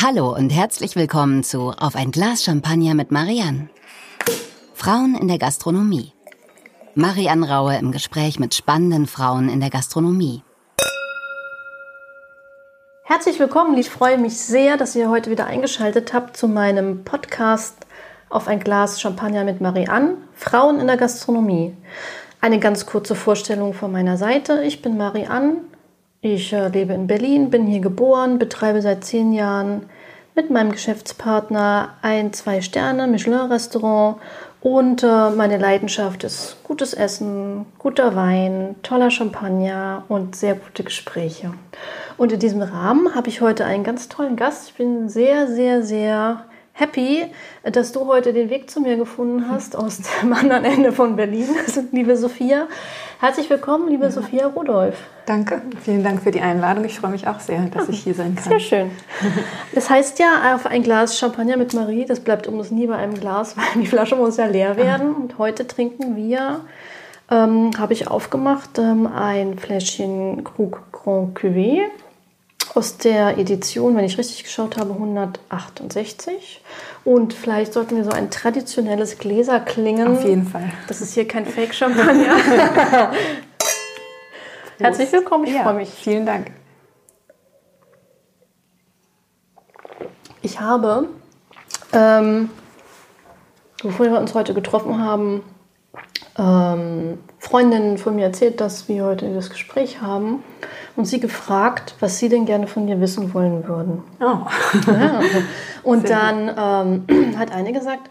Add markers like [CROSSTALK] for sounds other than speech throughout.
Hallo und herzlich willkommen zu Auf ein Glas Champagner mit Marianne. Frauen in der Gastronomie. Marianne Raue im Gespräch mit spannenden Frauen in der Gastronomie. Herzlich willkommen. Ich freue mich sehr, dass ihr heute wieder eingeschaltet habt zu meinem Podcast Auf ein Glas Champagner mit Marianne. Frauen in der Gastronomie. Eine ganz kurze Vorstellung von meiner Seite. Ich bin Marianne, ich äh, lebe in Berlin, bin hier geboren, betreibe seit zehn Jahren mit meinem Geschäftspartner ein Zwei-Sterne Michelin-Restaurant und äh, meine Leidenschaft ist gutes Essen, guter Wein, toller Champagner und sehr gute Gespräche. Und in diesem Rahmen habe ich heute einen ganz tollen Gast. Ich bin sehr, sehr, sehr happy, dass du heute den Weg zu mir gefunden hast aus dem anderen Ende von Berlin, liebe Sophia. Herzlich willkommen, liebe ja. Sophia Rudolph. Danke, vielen Dank für die Einladung. Ich freue mich auch sehr, dass ich hier sein kann. Sehr schön. Das heißt ja, auf ein Glas Champagner mit Marie, das bleibt uns nie bei einem Glas, [LAUGHS] weil die Flasche muss ja leer werden. Und heute trinken wir, ähm, habe ich aufgemacht, ähm, ein Fläschchen Krug Grand Cuvée aus der Edition, wenn ich richtig geschaut habe, 168. Und vielleicht sollten wir so ein traditionelles Gläser klingen. Auf jeden Fall. Das ist hier kein Fake-Champagner. [LAUGHS] Herzlich willkommen, ich ja, freue mich. Vielen Dank. Ich habe, ähm, bevor wir uns heute getroffen haben, ähm, Freundinnen von mir erzählt, dass wir heute das Gespräch haben und sie gefragt, was sie denn gerne von dir wissen wollen würden. Oh. Ja. [LAUGHS] Und Sehr dann ähm, [CLEARS THROAT] hat eine gesagt,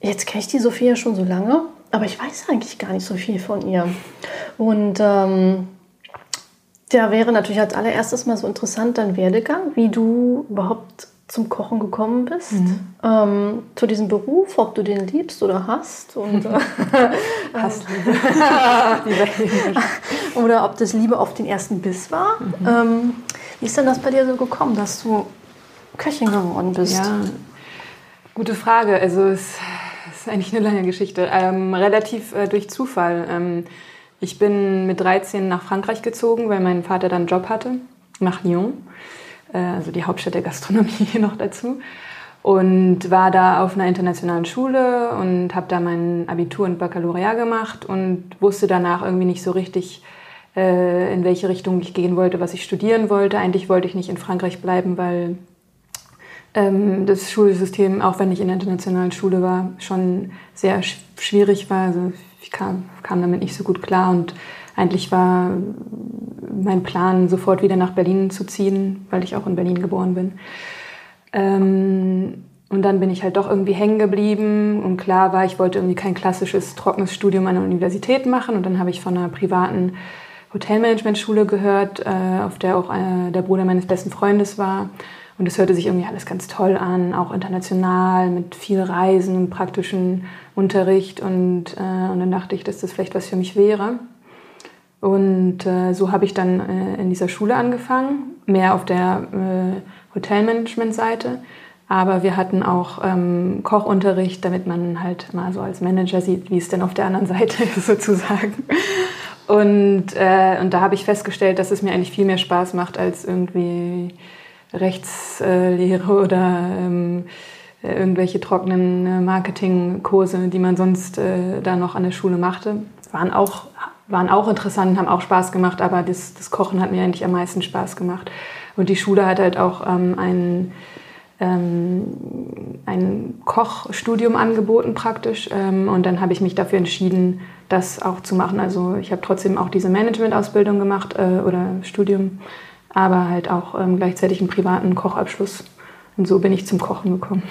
jetzt kenne ich die Sophia schon so lange, aber ich weiß eigentlich gar nicht so viel von ihr. Und ähm, da wäre natürlich als allererstes mal so interessant dein Werdegang, wie du überhaupt zum Kochen gekommen bist, mhm. ähm, zu diesem Beruf, ob du den liebst oder hast und [LAUGHS] äh, hast [LAUGHS] oder ob das Liebe auf den ersten Biss war. Mhm. Ähm, wie ist denn das bei dir so gekommen, dass du Köchin geworden bist? Ja, gute Frage. Also es ist eigentlich eine lange Geschichte. Ähm, relativ äh, durch Zufall. Ähm, ich bin mit 13 nach Frankreich gezogen, weil mein Vater dann einen Job hatte, nach Lyon. Äh, also die Hauptstadt der Gastronomie noch dazu. Und war da auf einer internationalen Schule und habe da mein Abitur und Baccalaureat gemacht und wusste danach irgendwie nicht so richtig, äh, in welche Richtung ich gehen wollte, was ich studieren wollte. Eigentlich wollte ich nicht in Frankreich bleiben, weil ähm, das Schulsystem, auch wenn ich in der internationalen Schule war, schon sehr schwierig war. Also ich kam, kam damit nicht so gut klar und eigentlich war mein Plan, sofort wieder nach Berlin zu ziehen, weil ich auch in Berlin geboren bin. Ähm, und dann bin ich halt doch irgendwie hängen geblieben und klar war, ich wollte irgendwie kein klassisches trockenes Studium an der Universität machen und dann habe ich von einer privaten Hotelmanagementschule gehört, äh, auf der auch äh, der Bruder meines besten Freundes war. Und es hörte sich irgendwie alles ganz toll an, auch international, mit viel Reisen und praktischen Unterricht. Und, äh, und dann dachte ich, dass das vielleicht was für mich wäre. Und äh, so habe ich dann äh, in dieser Schule angefangen, mehr auf der äh, Hotelmanagement-Seite. Aber wir hatten auch ähm, Kochunterricht, damit man halt mal so als Manager sieht, wie es denn auf der anderen [LAUGHS] Seite ist, sozusagen. Und, äh, und da habe ich festgestellt, dass es mir eigentlich viel mehr Spaß macht als irgendwie Rechtslehre oder ähm, irgendwelche trockenen äh, Marketingkurse, die man sonst äh, da noch an der Schule machte. Waren auch waren auch interessant, haben auch Spaß gemacht, aber das, das Kochen hat mir eigentlich am meisten Spaß gemacht. Und die Schule hat halt auch ähm, ein, ähm, ein Kochstudium angeboten praktisch. Ähm, und dann habe ich mich dafür entschieden, das auch zu machen. Also ich habe trotzdem auch diese Management-Ausbildung gemacht äh, oder Studium, aber halt auch ähm, gleichzeitig einen privaten Kochabschluss. Und so bin ich zum Kochen gekommen.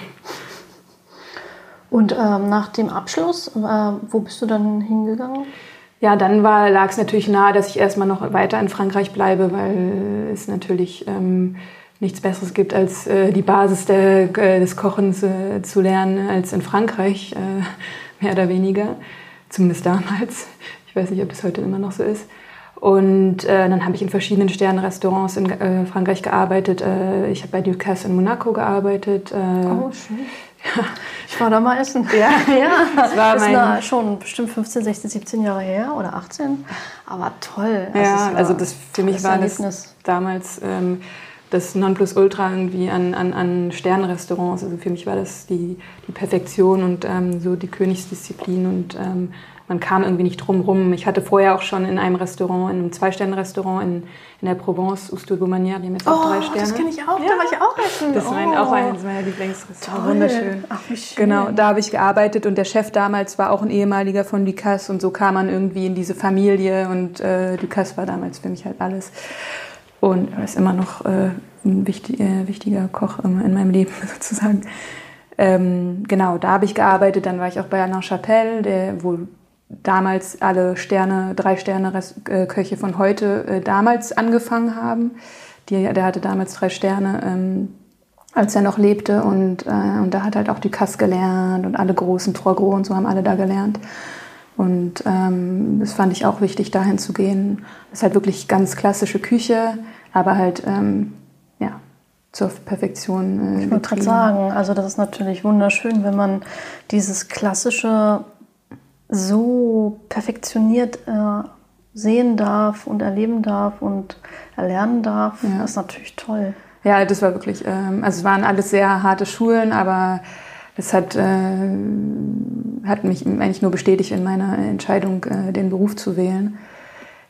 Und ähm, nach dem Abschluss, äh, wo bist du dann hingegangen? Ja, dann lag es natürlich nahe, dass ich erstmal noch weiter in Frankreich bleibe, weil es natürlich ähm, nichts Besseres gibt, als äh, die Basis der, äh, des Kochens äh, zu lernen, als in Frankreich, äh, [LAUGHS] mehr oder weniger. Zumindest damals. Ich weiß nicht, ob das heute immer noch so ist. Und äh, dann habe ich in verschiedenen Sternenrestaurants in äh, Frankreich gearbeitet. ich habe bei Ducasse in Monaco gearbeitet. oh, schön. Ja. Ich war da mal essen. Ja, ja. [LAUGHS] Das war das ist schon bestimmt 15, 16, 17 Jahre her oder 18. Aber toll. Also ja, also das für mich war Erlebnis. das damals ähm, das Nonplusultra irgendwie an, an, an Sternrestaurants. Also für mich war das die, die Perfektion und ähm, so die Königsdisziplin und ähm, man kam irgendwie nicht drum rum. Ich hatte vorher auch schon in einem Restaurant, in einem Zwei-Sterne-Restaurant in, in der Provence, Ouste Beaumanière, die haben jetzt auch Oh, drei Sterne. das kenne ich auch. Da war ich auch essen. Das war oh. auch eines meiner Lieblingsrestaurants. Toll. Wunderschön. Ach, wie schön. Genau, da habe ich gearbeitet und der Chef damals war auch ein ehemaliger von Ducasse und so kam man irgendwie in diese Familie und äh, Ducasse war damals für mich halt alles. Und er ist immer noch äh, ein wichtig, äh, wichtiger Koch in, in meinem Leben [LAUGHS] sozusagen. Ähm, genau, da habe ich gearbeitet. Dann war ich auch bei Alain Chapelle, der, wo damals alle Sterne, drei Sterne äh, Köche von heute äh, damals angefangen haben. Die, der hatte damals drei Sterne, ähm, als er noch lebte. Und, äh, und da hat halt auch Ducasse gelernt und alle großen Trois Gros und so haben alle da gelernt. Und ähm, das fand ich auch wichtig, dahin zu gehen. Das ist halt wirklich ganz klassische Küche, aber halt ähm, ja, zur Perfektion. Äh, Ich wollte gerade sagen, also das ist natürlich wunderschön, wenn man dieses klassische so perfektioniert äh, sehen darf und erleben darf und erlernen darf. Ja. Das ist natürlich toll. Ja, das war wirklich, ähm, also es waren alles sehr harte Schulen, aber das hat, äh, hat mich eigentlich nur bestätigt in meiner Entscheidung, äh, den Beruf zu wählen.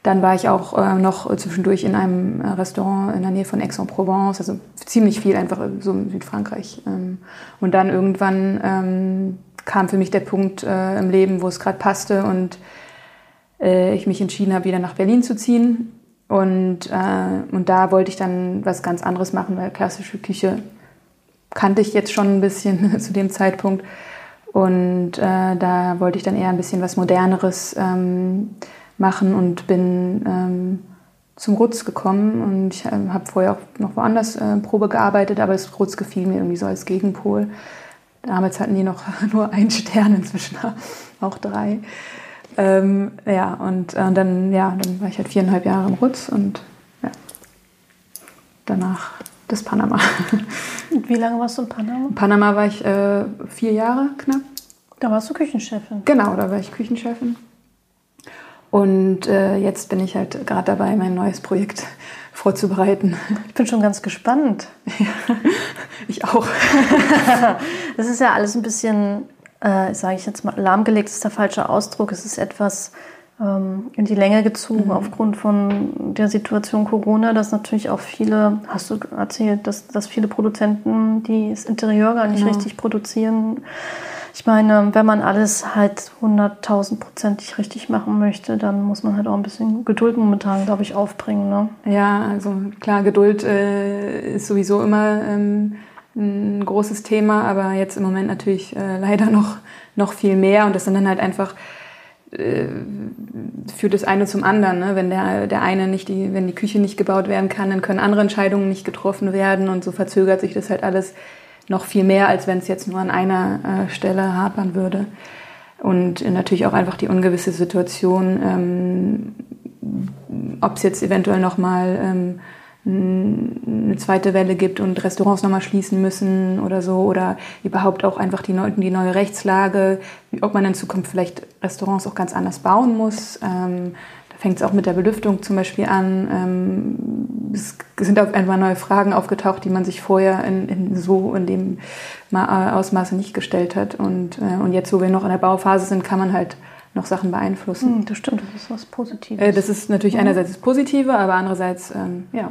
Dann war ich auch äh, noch zwischendurch in einem äh, Restaurant in der Nähe von Aix-en-Provence, also ziemlich viel einfach so in Südfrankreich. Ähm, und dann irgendwann ähm, kam für mich der Punkt äh, im Leben, wo es gerade passte und äh, ich mich entschieden habe, wieder nach Berlin zu ziehen. Und, äh, und da wollte ich dann was ganz anderes machen, weil klassische Küche kannte ich jetzt schon ein bisschen [LAUGHS] zu dem Zeitpunkt. Und äh, da wollte ich dann eher ein bisschen was Moderneres ähm, machen und bin ähm, zum Rutz gekommen. Und ich ähm, habe vorher auch noch woanders äh, Probe gearbeitet, aber das Rutz gefiel mir irgendwie so als Gegenpol. Damals hatten die noch [LAUGHS] nur einen Stern, inzwischen [LAUGHS] auch drei. Ähm, ja, und äh, dann, ja, dann war ich halt viereinhalb Jahre im Rutz und ja, danach das Panama. [LAUGHS] Und wie lange warst du in Panama? In Panama war ich äh, vier Jahre knapp. Da warst du Küchenchefin. Genau, da war ich Küchenchefin. Und äh, jetzt bin ich halt gerade dabei, mein neues Projekt vorzubereiten. Ich bin schon ganz gespannt. [LAUGHS] Ich auch. [LAUGHS] Das ist ja alles ein bisschen, äh, sage ich jetzt mal, lahmgelegt ist der falsche Ausdruck. Es ist etwas ähm, in die Länge gezogen aufgrund von der Situation Corona, dass natürlich auch viele, hast du erzählt, dass, dass viele Produzenten die das Interieur gar nicht Genau. richtig produzieren. Ich meine, wenn man alles halt 100.000 Prozentig richtig machen möchte, dann muss man halt auch ein bisschen Geduld momentan, glaube ich, aufbringen. Ne? Ja, also klar, Geduld äh, ist sowieso immer ähm, ein großes Thema, aber jetzt im Moment natürlich äh, leider noch, noch viel mehr. Und das sind dann halt einfach äh, führt das eine zum anderen. Ne? Wenn der, der eine nicht die, wenn die Küche nicht gebaut werden kann, dann können andere Entscheidungen nicht getroffen werden und so verzögert sich das halt alles noch viel mehr, als wenn es jetzt nur an einer äh, Stelle hapern würde. Und äh, natürlich auch einfach die ungewisse Situation, ähm, ob es jetzt eventuell nochmal ähm, eine zweite Welle gibt und Restaurants nochmal schließen müssen oder so oder überhaupt auch einfach die, neu, die neue Rechtslage, ob man in Zukunft vielleicht Restaurants auch ganz anders bauen muss. Ähm, fängt es auch mit der Belüftung zum Beispiel an. Ähm, es sind auf einmal neue Fragen aufgetaucht, die man sich vorher in, in so in dem Ma- Ausmaße nicht gestellt hat. Und, äh, und jetzt, wo wir noch in der Bauphase sind, kann man halt noch Sachen beeinflussen. Hm, das stimmt, das ist was Positives. Äh, das ist natürlich einerseits das Positive, aber andererseits, ähm, ja,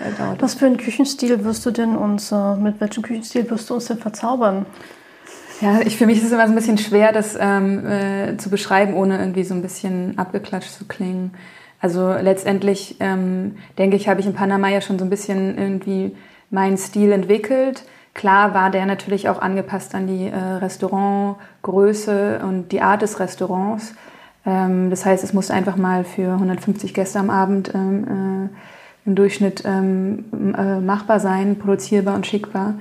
äh, Was für einen Küchenstil wirst du denn uns, mit welchem Küchenstil wirst du uns denn verzaubern? Ja, ich, für mich ist es immer so ein bisschen schwer, das ähm, äh, zu beschreiben, ohne irgendwie so ein bisschen abgeklatscht zu klingen. Also letztendlich ähm, denke ich, habe ich in Panama ja schon so ein bisschen irgendwie meinen Stil entwickelt. Klar war der natürlich auch angepasst an die äh, Restaurantgröße und die Art des Restaurants. Ähm, das heißt, es musste einfach mal für 150 Gäste am Abend ähm, äh, im Durchschnitt ähm, äh, machbar sein, produzierbar und schickbar.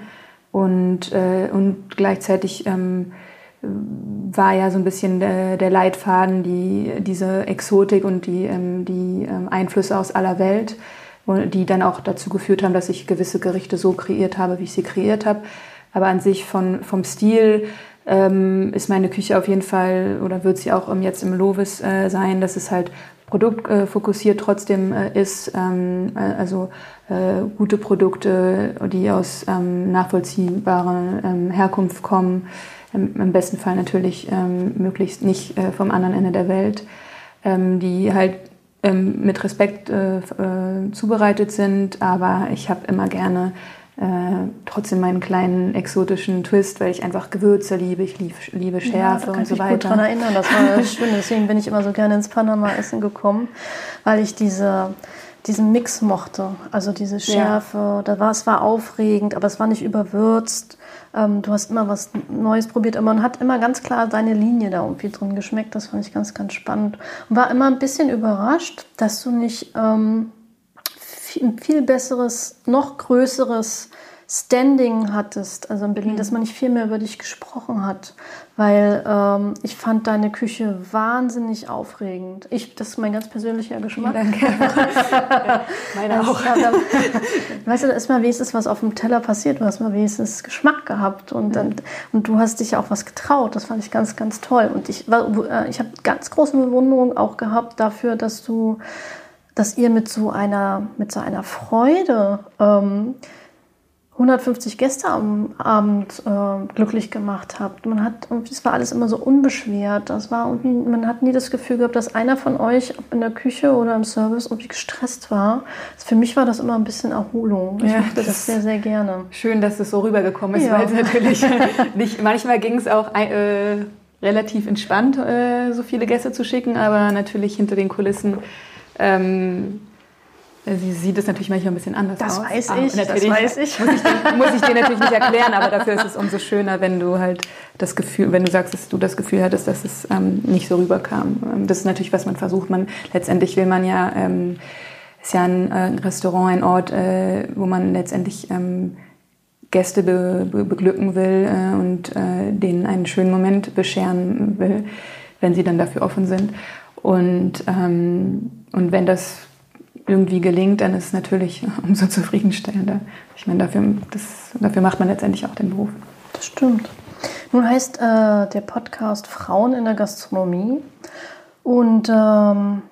Und, äh, und gleichzeitig ähm, war ja so ein bisschen der, der Leitfaden, die, diese Exotik und die, ähm, die ähm, Einflüsse aus aller Welt, die dann auch dazu geführt haben, dass ich gewisse Gerichte so kreiert habe, wie ich sie kreiert habe. Aber an sich von, vom Stil ähm, ist meine Küche auf jeden Fall, oder wird sie auch im, jetzt im Lovis äh, sein, dass es halt produktfokussiert trotzdem äh, ist, ähm, äh, also äh, gute Produkte, die aus ähm, nachvollziehbarer ähm, Herkunft kommen, im, im, besten Fall natürlich ähm, möglichst nicht äh, vom anderen Ende der Welt, ähm, die halt ähm, mit Respekt äh, äh, zubereitet sind, aber ich habe immer gerne äh, trotzdem meinen kleinen exotischen Twist, weil ich einfach Gewürze liebe, ich lieb, liebe Schärfe ja, und so weiter. Ich mich gut daran erinnern, das war [LAUGHS] schön. Deswegen bin ich immer so gerne ins Panama-Essen gekommen, weil ich diese, diesen Mix mochte. Also diese Schärfe, ja. da war, es war aufregend, aber es war nicht überwürzt. Ähm, du hast immer was Neues probiert, aber man hat immer ganz klar deine Linie da irgendwie drin geschmeckt. Das fand ich ganz, ganz spannend. Und war immer ein bisschen überrascht, dass du nicht... Ähm, ein viel besseres, noch größeres Standing hattest, also in Berlin, mhm. dass man nicht viel mehr über dich gesprochen hat, weil ähm, ich fand deine Küche wahnsinnig aufregend. Ich, das ist mein ganz persönlicher Geschmack. Danke. [LAUGHS] Meine auch. Also, weißt du, da ist mal wenigstens was auf dem Teller passiert, du hast mal wenigstens Geschmack gehabt und, mhm. dann, und du hast dich auch was getraut. Das fand ich ganz, ganz toll. Und ich, äh, ich habe ganz große Bewunderung auch gehabt dafür, dass du dass ihr mit so einer, mit so einer Freude ähm, 150 Gäste am Abend äh, glücklich gemacht habt. Man hat, es war alles immer so unbeschwert. Das war irgendwie, man hat nie das Gefühl gehabt, dass einer von euch, ob in der Küche oder im Service, irgendwie gestresst war. Für mich war das immer ein bisschen Erholung. Ich ja, mochte das, das sehr, sehr gerne. Schön, dass es so rübergekommen ist, ja. weil es natürlich [LAUGHS] nicht, manchmal ging es auch äh, relativ entspannt, äh, so viele Gäste zu schicken, aber natürlich hinter den Kulissen ähm, Sie sieht es natürlich manchmal ein bisschen anders das aus. Weiß ich, das weiß ich. Muss ich, dir, muss ich dir natürlich nicht erklären, aber dafür ist es umso schöner, wenn du halt das Gefühl, wenn du sagst, dass du das Gefühl hattest, dass es ähm, nicht so rüberkam. Ähm, das ist natürlich, was man versucht. Man letztendlich will man ja, ähm, ist ja ein äh, Restaurant, ein Ort, äh, wo man letztendlich ähm, Gäste be, be, beglücken will äh, und äh, denen einen schönen Moment bescheren will, wenn sie dann dafür offen sind. Und, ähm, und wenn das irgendwie gelingt, dann ist es natürlich umso zufriedenstellender. Ich meine, dafür, das, dafür macht man letztendlich auch den Beruf. Das stimmt. Nun heißt äh, der Podcast Frauen in der Gastronomie. Und ähm,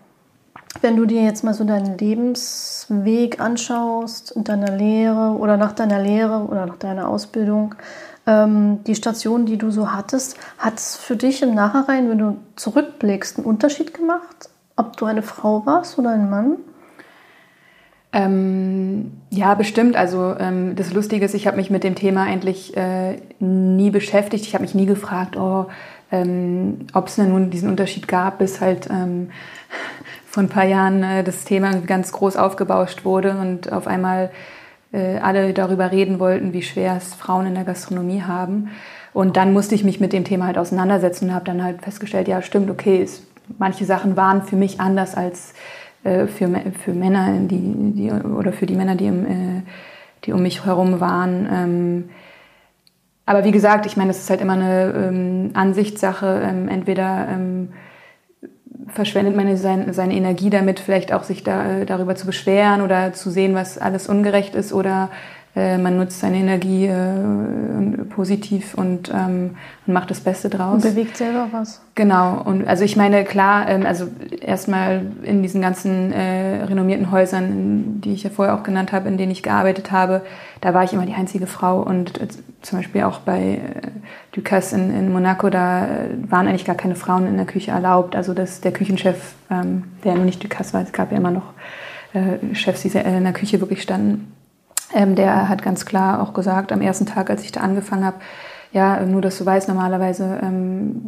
wenn du dir jetzt mal so deinen Lebensweg anschaust in deiner Lehre oder nach deiner Lehre oder nach deiner Ausbildung, ähm, die Station, die du so hattest, hat es für dich im Nachhinein, wenn du zurückblickst, einen Unterschied gemacht, ob du eine Frau warst oder ein Mann? Ähm, ja, bestimmt. Also ähm, das Lustige ist, ich habe mich mit dem Thema eigentlich äh, nie beschäftigt. Ich habe mich nie gefragt, oh, ähm, ob es nun diesen Unterschied gab, bis halt ähm, [LAUGHS] vor ein paar Jahren äh, das Thema ganz groß aufgebauscht wurde und auf einmal äh, alle darüber reden wollten, wie schwer es Frauen in der Gastronomie haben. Und dann musste ich mich mit dem Thema halt auseinandersetzen und habe dann halt festgestellt, ja stimmt, okay, es, manche Sachen waren für mich anders als äh, für, für Männer, die, die, oder für die Männer, die, im, äh, die um mich herum waren. Ähm, aber wie gesagt, ich meine, das ist halt immer eine ähm, Ansichtssache. Ähm, entweder ähm, verschwendet man seine, seine Energie damit, vielleicht auch sich da, äh, darüber zu beschweren oder zu sehen, was alles ungerecht ist oder äh, man nutzt seine Energie äh, positiv und, ähm, macht das Beste draus. Und bewegt selber was. Genau. Und also ich meine, klar, ähm, also erstmal in diesen ganzen äh, renommierten Häusern, die ich ja vorher auch genannt habe, in denen ich gearbeitet habe, da war ich immer die einzige Frau. Und äh, zum Beispiel auch bei äh, Ducasse in, in Monaco, da waren eigentlich gar keine Frauen in der Küche erlaubt. Also dass der Küchenchef, ähm, der nur nicht Ducasse war, es gab ja immer noch Chefs, die in der Küche wirklich standen, ähm, der hat ganz klar auch gesagt, am ersten Tag, als ich da angefangen habe, ja, nur dass du weißt, normalerweise ähm,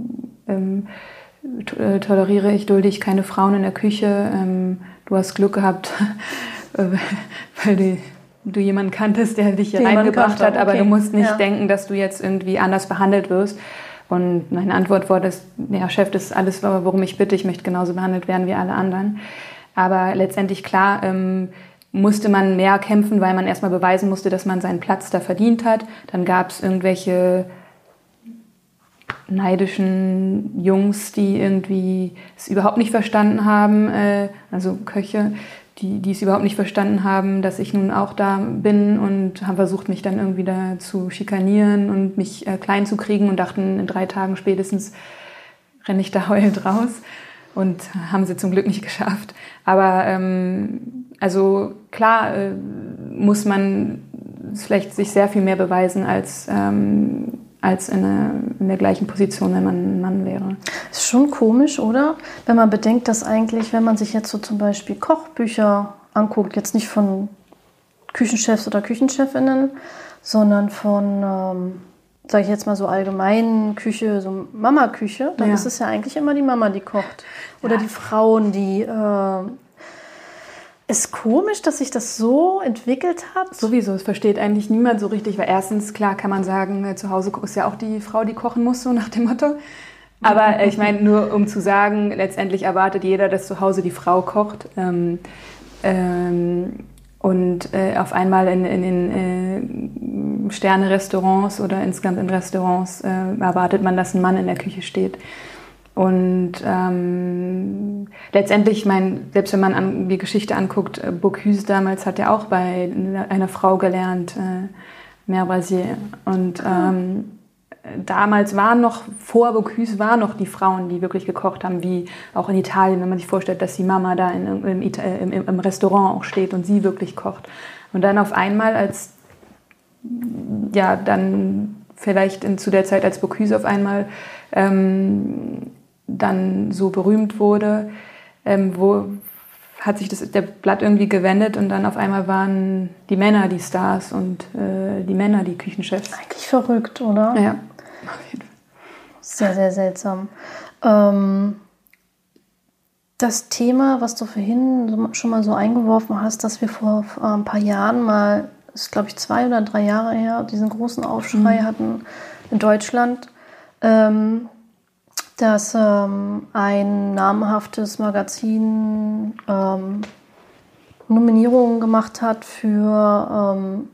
ähm, äh, toleriere ich, dulde ich keine Frauen in der Küche. Ähm, du hast Glück gehabt, [LAUGHS] weil du, du jemanden kanntest, der dich hier reingebracht hat, aber okay. du musst nicht ja. denken, dass du jetzt irgendwie anders behandelt wirst. Und meine Antwort war, dass, ja, Chef, das ist alles, worum ich bitte, ich möchte genauso behandelt werden wie alle anderen. Aber letztendlich klar, ähm, musste man mehr kämpfen, weil man erstmal beweisen musste, dass man seinen Platz da verdient hat. Dann gab es irgendwelche neidischen Jungs, die irgendwie es überhaupt nicht verstanden haben, äh, also Köche, die, die es überhaupt nicht verstanden haben, dass ich nun auch da bin und haben versucht, mich dann irgendwie da zu schikanieren und mich äh, klein zu kriegen und dachten, in drei Tagen spätestens renne ich da heulend raus. und haben sie zum Glück nicht geschafft. Aber ähm, also klar äh, muss man vielleicht sich sehr viel mehr beweisen als ähm, als in, eine, in, der gleichen Position, wenn man ein Mann wäre. Ist schon komisch, oder? Wenn man bedenkt, dass eigentlich, wenn man sich jetzt so zum Beispiel Kochbücher anguckt, jetzt nicht von Küchenchefs oder Küchenchefinnen, sondern von, ähm, sage ich jetzt mal so allgemein Küche, so Mama-Küche, dann ja. ist es ja eigentlich immer die Mama, die kocht. Oder ja. die Frauen, die äh, ist komisch, dass sich das so entwickelt hat. Sowieso, es versteht eigentlich niemand so richtig, weil erstens, klar kann man sagen, äh, zu Hause ist ja auch die Frau, die kochen muss, so nach dem Motto. Aber äh, ich meine, nur um zu sagen, letztendlich erwartet jeder, dass zu Hause die Frau kocht. Ähm, ähm, und äh, auf einmal in, in, in äh, Sterne-Restaurants oder insgesamt in Restaurants äh, erwartet man, dass ein Mann in der Küche steht. Und ähm, letztendlich, ich meine, selbst wenn man an, die Geschichte anguckt, äh, Bocuse damals hat ja auch bei einer Frau gelernt, äh, Mère Brasier. Und ähm, damals waren noch, vor Bocuse waren noch die Frauen, die wirklich gekocht haben, wie auch in Italien, wenn man sich vorstellt, dass die Mama da in, im, im, im Restaurant auch steht und sie wirklich kocht. Und dann auf einmal, als ja, dann vielleicht in, zu der Zeit, als Bocuse auf einmal ähm, dann so berühmt wurde, ähm, wo hat sich das, der Blatt irgendwie gewendet und dann auf einmal waren die Männer die Stars und äh, die Männer die Küchenchefs. Eigentlich verrückt, oder? Ja. Sehr, sehr seltsam. Ähm, das Thema, was du vorhin schon mal so eingeworfen hast, dass wir vor ein paar Jahren mal, das ist glaube ich zwei oder drei Jahre her, diesen großen Aufschrei mhm. hatten in Deutschland, ähm, dass ähm, ein namhaftes Magazin ähm, Nominierungen gemacht hat für ähm,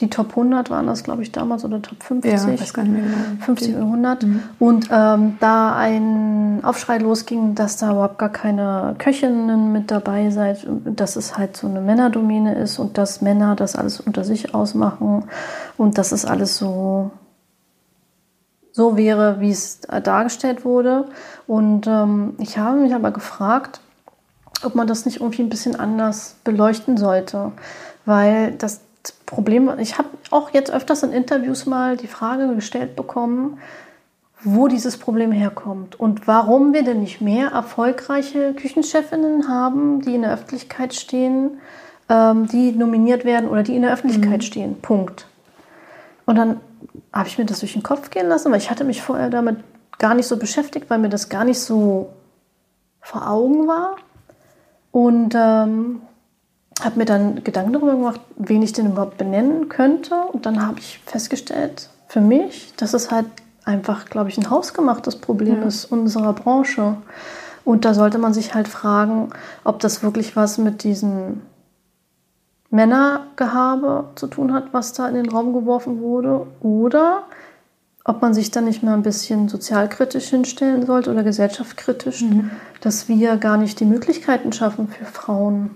die Top 100 waren das, glaube ich, damals oder Top 50. Ja, weiß gar nicht mehr genau. 50 oder 100. Mhm. Und ähm, da ein Aufschrei losging, dass da überhaupt gar keine Köchinnen mit dabei seid, dass es halt so eine Männerdomäne ist und dass Männer das alles unter sich ausmachen und dass es alles so so wäre, wie es dargestellt wurde. Und ähm, ich habe mich aber gefragt, ob man das nicht irgendwie ein bisschen anders beleuchten sollte. Weil das Problem, ich habe auch jetzt öfters in Interviews mal die Frage gestellt bekommen, wo dieses Problem herkommt und warum wir denn nicht mehr erfolgreiche Küchenchefinnen haben, die in der Öffentlichkeit stehen, ähm, die nominiert werden oder die in der Öffentlichkeit mhm. stehen. Punkt. Und dann habe ich mir das durch den Kopf gehen lassen, weil ich hatte mich vorher damit gar nicht so beschäftigt, weil mir das gar nicht so vor Augen war. Und ähm, habe mir dann Gedanken darüber gemacht, wen ich denn überhaupt benennen könnte. Und dann habe ich festgestellt, für mich, dass es halt einfach, glaube ich, ein hausgemachtes Problem ja. ist unserer Branche. Und da sollte man sich halt fragen, ob das wirklich was mit diesen Männergehabe zu tun hat, was da in den Raum geworfen wurde, oder ob man sich dann nicht mal ein bisschen sozialkritisch hinstellen sollte oder gesellschaftskritisch, mhm. dass wir gar nicht die Möglichkeiten schaffen für Frauen,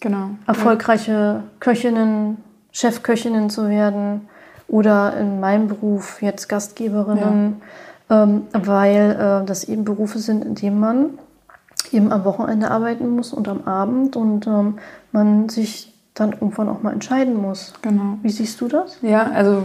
genau. erfolgreiche ja. Köchinnen, Chefköchinnen zu werden oder in meinem Beruf jetzt Gastgeberinnen, ja. ähm, weil äh, das eben Berufe sind, in denen man eben am Wochenende arbeiten muss und am Abend und ähm, man sich dann irgendwann auch mal entscheiden muss. Genau. Wie siehst du das? Ja, also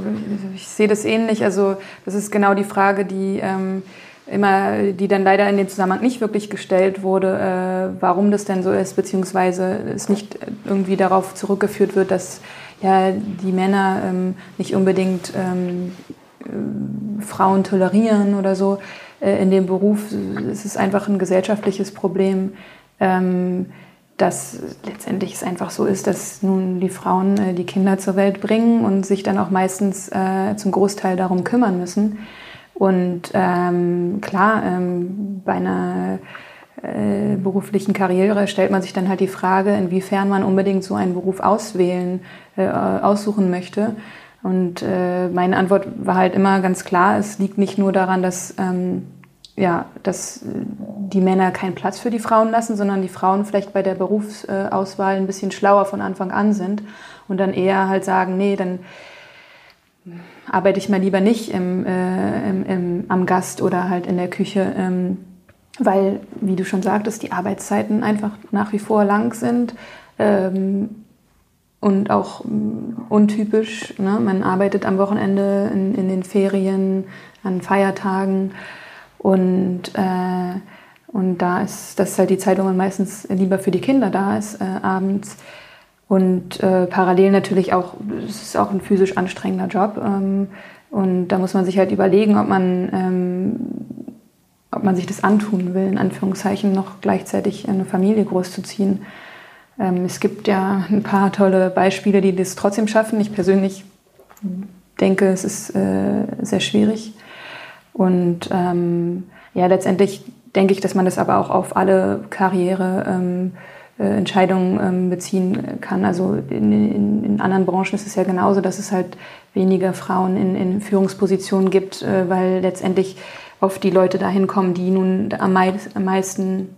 ich, sehe das ähnlich. Also das ist genau die Frage, die ähm, immer, die dann leider in dem Zusammenhang nicht wirklich gestellt wurde, äh, warum das denn so ist, beziehungsweise es nicht irgendwie darauf zurückgeführt wird, dass ja die Männer ähm, nicht unbedingt ähm, äh, Frauen tolerieren oder so äh, in dem Beruf. Es ist einfach ein gesellschaftliches Problem. Ähm, dass letztendlich es einfach so ist, dass nun die Frauen äh, die Kinder zur Welt bringen und sich dann auch meistens äh, zum Großteil darum kümmern müssen. Und ähm, klar, ähm, bei einer äh, beruflichen Karriere stellt man sich dann halt die Frage, inwiefern man unbedingt so einen Beruf auswählen, äh, aussuchen möchte. Und äh, meine Antwort war halt immer ganz klar, es liegt nicht nur daran, dass ähm, ja, dass die Männer keinen Platz für die Frauen lassen, sondern die Frauen vielleicht bei der Berufsauswahl ein bisschen schlauer von Anfang an sind und dann eher halt sagen, nee, dann arbeite ich mal lieber nicht im, äh, im, im, am Gast oder halt in der Küche, ähm, weil, wie du schon sagtest, die Arbeitszeiten einfach nach wie vor lang sind ähm, und auch mm, untypisch. Ne? Man arbeitet am Wochenende, in, in, den Ferien, an Feiertagen und, äh, und da ist das ist halt die Zeit, wo man meistens lieber für die Kinder da ist, äh, abends. Und äh, parallel natürlich auch, es ist auch ein physisch anstrengender Job. Ähm, und da muss man sich halt überlegen, ob man ähm, ob man sich das antun will, in Anführungszeichen noch gleichzeitig eine Familie großzuziehen. Ähm, es gibt ja ein paar tolle Beispiele, die das trotzdem schaffen. Ich persönlich denke, es ist äh, sehr schwierig. Und ähm, ja, letztendlich denke ich, dass man das aber auch auf alle Karriereentscheidungen ähm, äh, ähm, beziehen kann. Also in, in, in, anderen Branchen ist es ja genauso, dass es halt weniger Frauen in, in Führungspositionen gibt, äh, weil letztendlich auf die Leute dahin kommen, die nun am, meist, am meisten,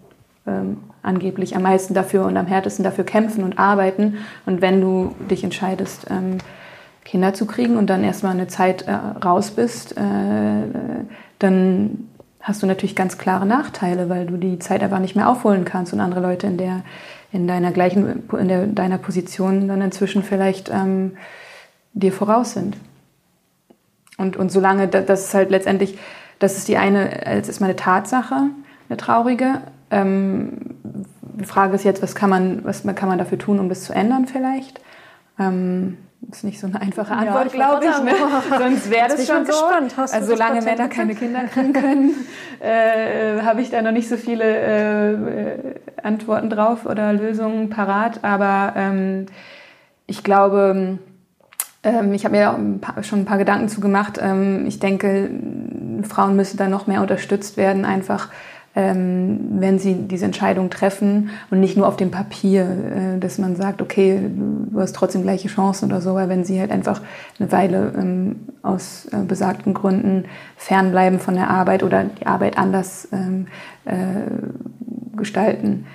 ähm, angeblich am meisten dafür und am härtesten dafür kämpfen und arbeiten. Und wenn du dich entscheidest, ähm, Kinder zu kriegen und dann erstmal eine Zeit äh, raus bist, äh, dann hast du natürlich ganz klare Nachteile, weil du die Zeit einfach nicht mehr aufholen kannst und andere Leute in der in deiner gleichen in der, deiner Position dann inzwischen vielleicht ähm, dir voraus sind. Und, und solange das ist halt letztendlich das ist die eine, das ist mal eine Tatsache, eine traurige. Ähm, die Frage ist jetzt, was kann man, was kann man dafür tun, um das zu ändern vielleicht? Ähm, ist nicht so eine einfache Antwort, ja, glaube ich. Ne? [LAUGHS] Sonst wäre das schon so. Gespannt. Hast also solange Männer keine Kinder kriegen können, [LAUGHS] äh, habe ich da noch nicht so viele äh, Antworten drauf oder Lösungen parat. Aber ähm, ich glaube, ähm, ich habe mir ein paar, schon ein paar Gedanken zu gemacht. Ähm, ich denke, Frauen müssen da noch mehr unterstützt werden, einfach wenn sie diese Entscheidung treffen und nicht nur auf dem Papier, äh, dass man sagt, okay, du hast trotzdem gleiche Chancen oder so, weil wenn sie halt einfach eine Weile ähm, aus äh, besagten Gründen fernbleiben von der Arbeit oder die Arbeit anders ähm, äh, gestalten,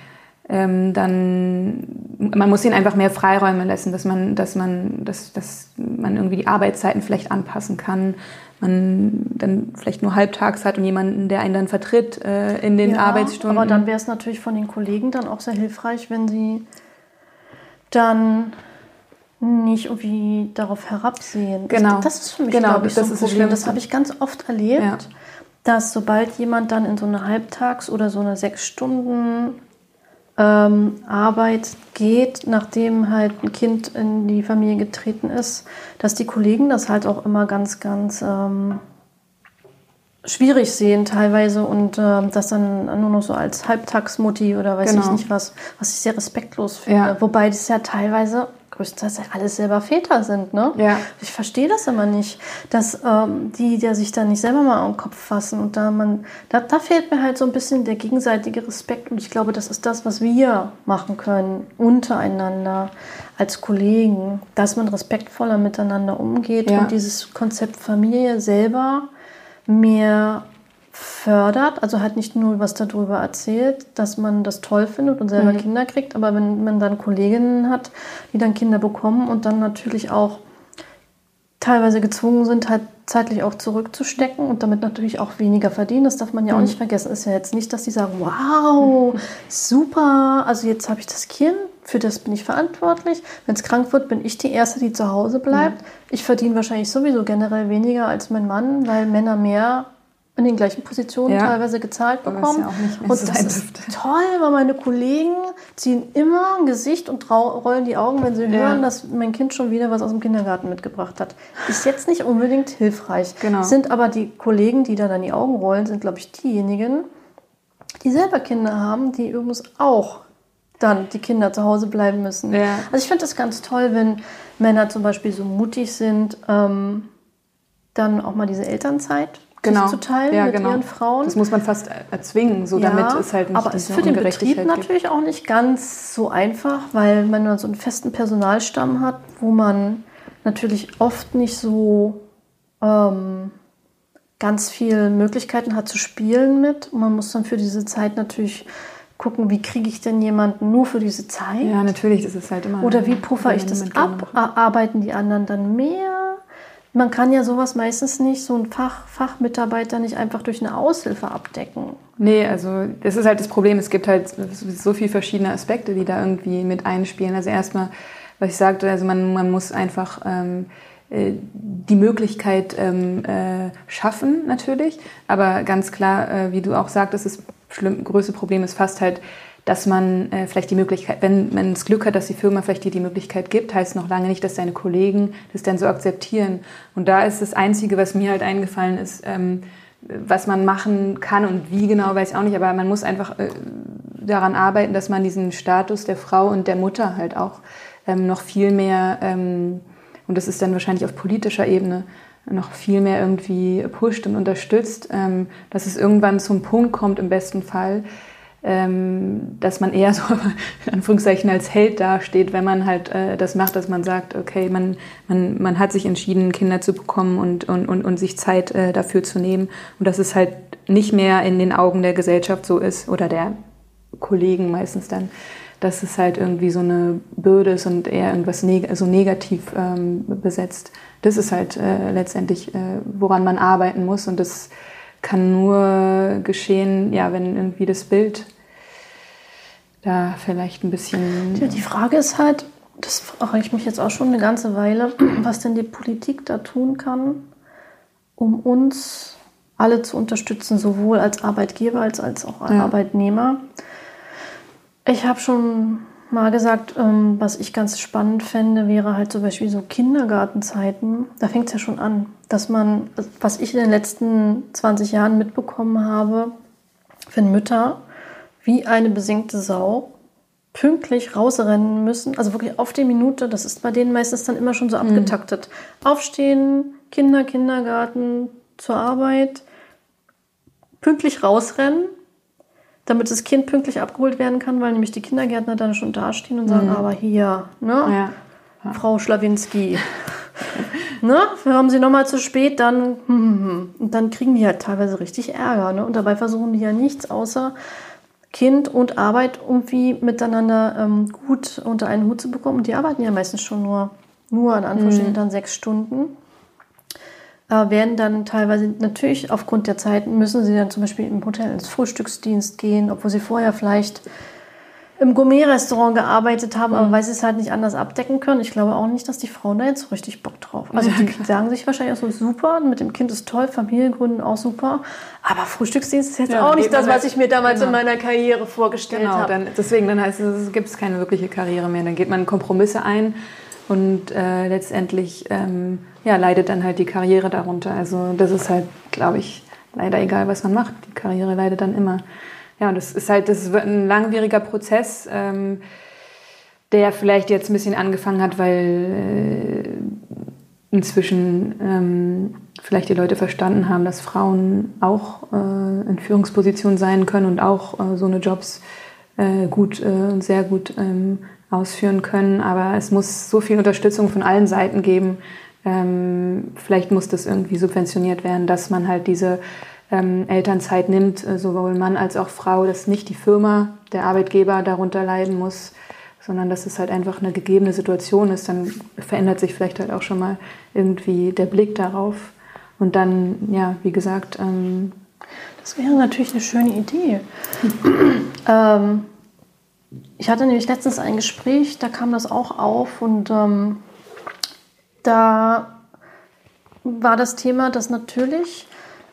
ähm, dann man muss ihnen einfach mehr Freiräume lassen, dass man, dass man, dass, dass man irgendwie die Arbeitszeiten vielleicht anpassen kann. Man dann vielleicht nur halbtags hat und jemanden, der einen dann vertritt äh, in den ja, Arbeitsstunden. Aber dann wäre es natürlich von den Kollegen dann auch sehr hilfreich, wenn sie dann nicht irgendwie darauf herabsehen. Genau. Das ist für mich, genau, glaube ich, so ein Problem. Das habe ich ganz oft erlebt, ja. dass sobald jemand dann in so eine Halbtags- oder so eine sechs Stunden ähm, Arbeit geht, nachdem halt ein Kind in die Familie getreten ist, dass die Kollegen das halt auch immer ganz, ganz ähm, schwierig sehen teilweise und äh, das dann nur noch so als Halbtagsmutti oder weiß genau. ich nicht was, was ich sehr respektlos finde. Ja. Wobei das ja teilweise größtenteils alles selber Väter sind. Ne? Ja. Ich verstehe das immer nicht, dass ähm, die, die sich da nicht selber mal am Kopf fassen und da man, da, da fehlt mir halt so ein bisschen der gegenseitige Respekt und ich glaube, das ist das, was wir machen können untereinander als Kollegen, dass man respektvoller miteinander umgeht ja. und dieses Konzept Familie selber mehr fördert, also halt nicht nur was darüber erzählt, dass man das toll findet und selber mhm. Kinder kriegt, aber wenn man dann Kolleginnen hat, die dann Kinder bekommen und dann natürlich auch teilweise gezwungen sind, halt zeitlich auch zurückzustecken und damit natürlich auch weniger verdienen. Das darf man ja auch mhm. nicht vergessen. Ist ja jetzt nicht, dass die sagen, wow, super, also jetzt habe ich das Kind, für das bin ich verantwortlich. Wenn es krank wird, bin ich die Erste, die zu Hause bleibt. Mhm. Ich verdiene wahrscheinlich sowieso generell weniger als mein Mann, weil Männer mehr in den gleichen Positionen ja. teilweise gezahlt bekommen. Ja und das ist toll, weil meine Kollegen ziehen immer ein Gesicht und rollen die Augen, wenn sie ja. hören, dass mein Kind schon wieder was aus dem Kindergarten mitgebracht hat. Ist jetzt nicht unbedingt hilfreich. Genau. Sind aber die Kollegen, die da dann die Augen rollen, sind, glaube ich, diejenigen, die selber Kinder haben, die übrigens auch dann die Kinder zu Hause bleiben müssen. Also ich finde das ganz toll, wenn Männer zum Beispiel so mutig sind, ähm, dann auch mal diese Elternzeit genau. zu teilen ja, mit genau. ihren Frauen. Das muss man fast erzwingen, so ja, damit es halt nicht Aber es ist für den Betrieb natürlich auch nicht ganz so einfach, weil man so einen festen Personalstamm hat, wo man natürlich oft nicht so ähm, ganz viele Möglichkeiten hat zu spielen mit. Und man muss dann für diese Zeit natürlich gucken, wie kriege ich denn jemanden nur für diese Zeit? Ja, natürlich, das ist halt immer. Oder wie puffer ich das ab? Arbeiten die anderen dann mehr? Man kann ja sowas meistens nicht, so ein Fach, Fachmitarbeiter nicht einfach durch eine Aushilfe abdecken. Nee, also das ist halt das Problem. Es gibt halt so viele verschiedene Aspekte, die da irgendwie mit einspielen. Also erstmal, was ich sagte, also man, man muss einfach ähm, äh, die Möglichkeit ähm, äh, schaffen natürlich, aber ganz klar, äh, wie du auch sagtest, das schlimm, größte Problem ist fast halt dass man äh, vielleicht die Möglichkeit, wenn man das Glück hat, dass die Firma vielleicht dir die Möglichkeit gibt, heißt noch lange nicht, dass deine Kollegen das dann so akzeptieren. Und da ist das Einzige, was mir halt eingefallen ist, ähm, was man machen kann und wie genau, weiß ich auch nicht, aber man muss einfach äh, daran arbeiten, dass man diesen Status der Frau und der Mutter halt auch ähm, noch viel mehr, ähm, und das ist dann wahrscheinlich auf politischer Ebene, noch viel mehr irgendwie pusht und unterstützt, ähm, dass es irgendwann zum Punkt kommt, im besten Fall, dass man eher [LAUGHS] so in Anführungszeichen als Held dasteht, wenn man halt äh, das macht, dass man sagt, okay, man, man, man hat sich entschieden, Kinder zu bekommen und, und, und, und sich Zeit äh, dafür zu nehmen und dass es halt nicht mehr in den Augen der Gesellschaft so ist oder der Kollegen meistens dann, dass es halt irgendwie so eine Bürde ist und eher irgendwas neg so negativ ähm, besetzt. Das ist halt äh, letztendlich, äh, woran man arbeiten muss und das kann nur geschehen, ja, wenn irgendwie das Bild da vielleicht ein bisschen. Ja, die Frage ist halt, das frage ich mich jetzt auch schon eine ganze Weile, [CLEARS THROAT] was denn die Politik da tun kann, um uns alle zu unterstützen, sowohl als Arbeitgeber als, als auch als ja. Arbeitnehmer. Ich habe schon mal gesagt, ähm, was ich ganz spannend fände, wäre halt zum Beispiel so Kindergartenzeiten. Da fängt es ja schon an, dass man, was ich in den letzten 20 Jahren mitbekommen habe, wenn Mütter wie eine besenkte Sau pünktlich rausrennen müssen, also wirklich auf die Minute, das ist bei denen meistens dann immer schon so mhm. abgetaktet. Mhm. Aufstehen, Kinder, Kindergarten, zur Arbeit, pünktlich rausrennen, damit das Kind pünktlich abgeholt werden kann, weil nämlich die Kindergärtner dann schon dastehen und sagen, mhm. aber hier, ne? Ja. Ja. Frau Schlawinski. [LAUGHS] ne? Haben Sie nochmal zu spät, dann, hm, hm, hm. und dann kriegen die halt teilweise richtig Ärger. Ne? Und dabei versuchen die ja nichts außer Kind und Arbeit irgendwie miteinander ähm, gut unter einen Hut zu bekommen. Und die arbeiten ja meistens schon nur, nur in Anführungsstrichen mhm. dann sechs Stunden. Äh, werden dann teilweise natürlich aufgrund der Zeiten müssen sie dann zum Beispiel im Hotel ins Frühstücksdienst gehen, obwohl sie vorher vielleicht im Gourmet-Restaurant gearbeitet haben, mhm. aber weil sie es halt nicht anders abdecken können. Ich glaube auch nicht, dass die Frauen da jetzt so richtig Bock drauf haben. Also die ja, sagen sich wahrscheinlich auch so super, mit dem Kind ist toll, Familiengründen auch super, aber Frühstücksdienst ist jetzt ja, auch nicht das, was ich mir damals genau. in meiner Karriere vorgestellt genau, habe. Dann, deswegen, dann heißt es, es gibt keine wirkliche Karriere mehr. Dann geht man Kompromisse ein und äh, letztendlich ähm, ja, leidet dann halt die Karriere darunter. Also das ist halt, glaube ich, leider egal, was man macht. Die Karriere leidet dann immer. Ja, und das ist halt, das wird ein langwieriger Prozess, ähm, der vielleicht jetzt ein bisschen angefangen hat, weil äh, inzwischen ähm, vielleicht die Leute verstanden haben, dass Frauen auch äh, in Führungspositionen sein können und auch äh, so eine Jobs äh, gut äh, und sehr gut ähm, ausführen können. Aber es muss so viel Unterstützung von allen Seiten geben. Ähm, vielleicht muss das irgendwie subventioniert werden, dass man halt diese ähm, Elternzeit nimmt, äh, sowohl Mann als auch Frau, dass nicht die Firma, der Arbeitgeber darunter leiden muss, sondern dass es halt einfach eine gegebene Situation ist. Dann verändert sich vielleicht halt auch schon mal irgendwie der Blick darauf. Und dann, ja, wie gesagt. Ähm das wäre natürlich eine schöne Idee. [CLEARS THROAT] ähm, ich hatte nämlich letztens ein Gespräch, da kam das auch auf und ähm, da war das Thema, dass natürlich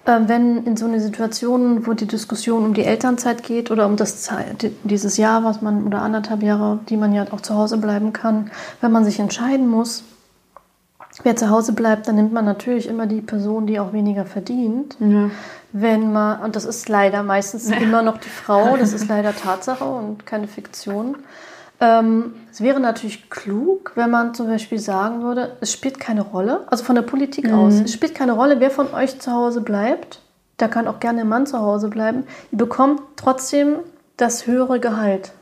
wenn in so eine Situation, wo die Diskussion um die Elternzeit geht oder um das dieses Jahr, was man oder anderthalb Jahre, die man ja auch zu Hause bleiben kann, wenn man sich entscheiden muss, wer zu Hause bleibt, dann nimmt man natürlich immer die Person, die auch weniger verdient. Ja. Wenn man, und das ist leider meistens ja. immer noch die Frau, das ist [LAUGHS] leider Tatsache und keine Fiktion. Ähm, es wäre natürlich klug, wenn man zum Beispiel sagen würde, es spielt keine Rolle, also von der Politik mhm. aus, es spielt keine Rolle, wer von euch zu Hause bleibt. Da kann auch gerne ein Mann zu Hause bleiben. Ihr bekommt trotzdem das höhere Gehalt.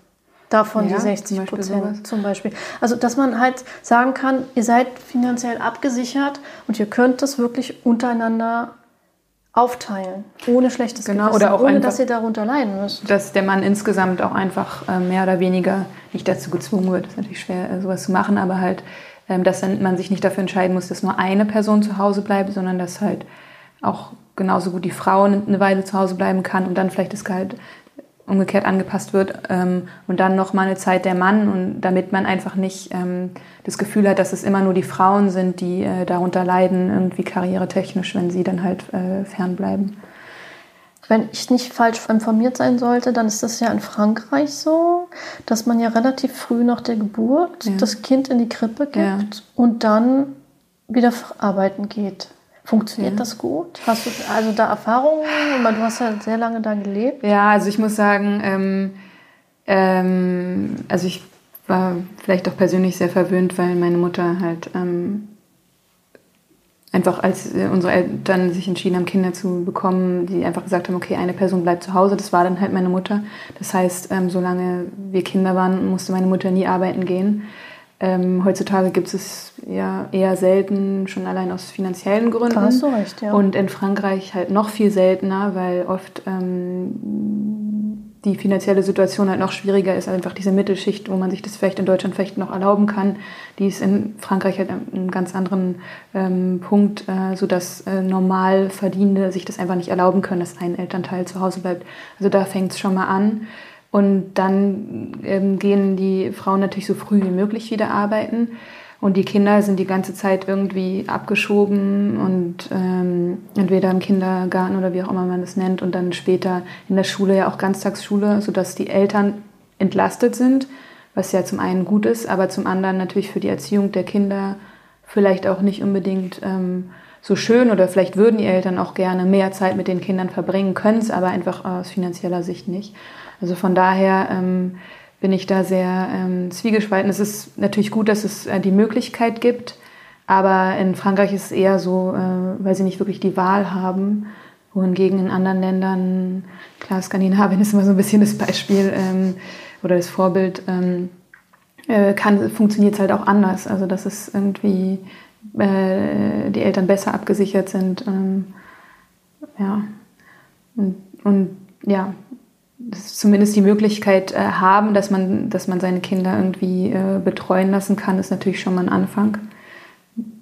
Davon ja, die 60 Prozent zum Beispiel. Also, dass man halt sagen kann, ihr seid finanziell abgesichert und ihr könnt das wirklich untereinander aufteilen, ohne schlechtes genau, Gewissen, oder auch ohne dass ihr darunter leiden müsst. Dass der Mann insgesamt auch einfach äh, mehr oder weniger nicht dazu gezwungen wird. Das ist natürlich schwer, äh, sowas zu machen, aber halt ähm, dass man sich nicht dafür entscheiden muss, dass nur eine Person zu Hause bleibt, sondern dass halt auch genauso gut die Frau eine Weile zu Hause bleiben kann und dann vielleicht das Gehalt umgekehrt angepasst wird ähm, und dann noch mal eine Zeit der Mann und damit man einfach nicht ähm, das Gefühl hat, dass es immer nur die Frauen sind, die äh, darunter leiden, irgendwie karrieretechnisch, wenn sie dann halt äh, fernbleiben. Wenn ich nicht falsch informiert sein sollte, dann ist das ja in Frankreich so, dass man ja relativ früh nach der Geburt ja. das Kind in die Krippe gibt ja. und dann wieder arbeiten geht. Funktioniert ja. das gut? Hast du also da Erfahrungen? Du hast ja sehr lange da gelebt. Ja, also ich muss sagen, ähm, ähm, also ich war vielleicht auch persönlich sehr verwöhnt, weil meine Mutter halt ähm, einfach als unsere Eltern sich entschieden haben, Kinder zu bekommen, die einfach gesagt haben, okay, eine Person bleibt zu Hause. Das war dann halt meine Mutter. Das heißt, ähm, solange wir Kinder waren, musste meine Mutter nie arbeiten gehen. Ähm, heutzutage gibt es ja eher selten, schon allein aus finanziellen Gründen. Da hast du recht, ja. Und in Frankreich halt noch viel seltener, weil oft ähm, die finanzielle Situation halt noch schwieriger ist, einfach diese Mittelschicht, wo man sich das vielleicht in Deutschland vielleicht noch erlauben kann, die ist in Frankreich halt einen ganz anderen ähm, Punkt, äh, sodass äh, normal Verdienende sich das einfach nicht erlauben können, dass ein Elternteil zu Hause bleibt. Also da fängt es schon mal an. Und dann ähm, gehen die Frauen natürlich so früh wie möglich wieder arbeiten. Und die Kinder sind die ganze Zeit irgendwie abgeschoben und ähm, entweder im Kindergarten oder wie auch immer man das nennt und dann später in der Schule ja auch Ganztagsschule, sodass die Eltern entlastet sind, was ja zum einen gut ist, aber zum anderen natürlich für die Erziehung der Kinder vielleicht auch nicht unbedingt ähm, so schön oder vielleicht würden die Eltern auch gerne mehr Zeit mit den Kindern verbringen, können es aber einfach aus finanzieller Sicht nicht. Also von daher ähm, bin ich da sehr ähm, zwiegespalten. Es ist natürlich gut, dass es äh, die Möglichkeit gibt, aber in Frankreich ist es eher so, äh, weil sie nicht wirklich die Wahl haben, wohingegen in anderen Ländern, klar, Skandinavien [LAUGHS] ist immer so ein bisschen das Beispiel ähm, oder das Vorbild, ähm, äh, funktioniert es halt auch anders. Also dass es irgendwie äh, die Eltern besser abgesichert sind. Ähm, ja. Und, und ja, zumindest die Möglichkeit äh, haben, dass man, dass man seine Kinder irgendwie äh, betreuen lassen kann, ist natürlich schon mal ein Anfang.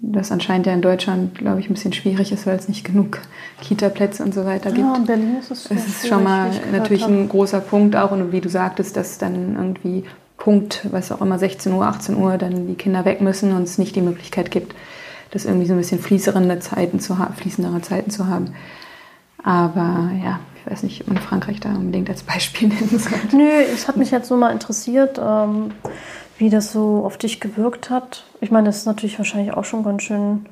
Das anscheinend ja in Deutschland, glaube ich, ein bisschen schwierig ist, weil es nicht genug Kita-Plätze und so weiter gibt. Ja, in Berlin ist es, es ist schon mal natürlich ein großer Punkt auch. Und wie du sagtest, dass dann irgendwie Punkt, was auch immer, 16 Uhr, 18 Uhr, dann die Kinder weg müssen und es nicht die Möglichkeit gibt, das irgendwie so ein bisschen fließendere Zeiten zu, ha fließendere Zeiten zu haben. Aber ja, ich weiß nicht, ob man Frankreich da unbedingt als Beispiel [LAUGHS] nennen sollte. Nö, es hat mich jetzt nur mal interessiert, ähm, wie das so auf dich gewirkt hat. Ich meine, das ist natürlich wahrscheinlich auch schon ganz schön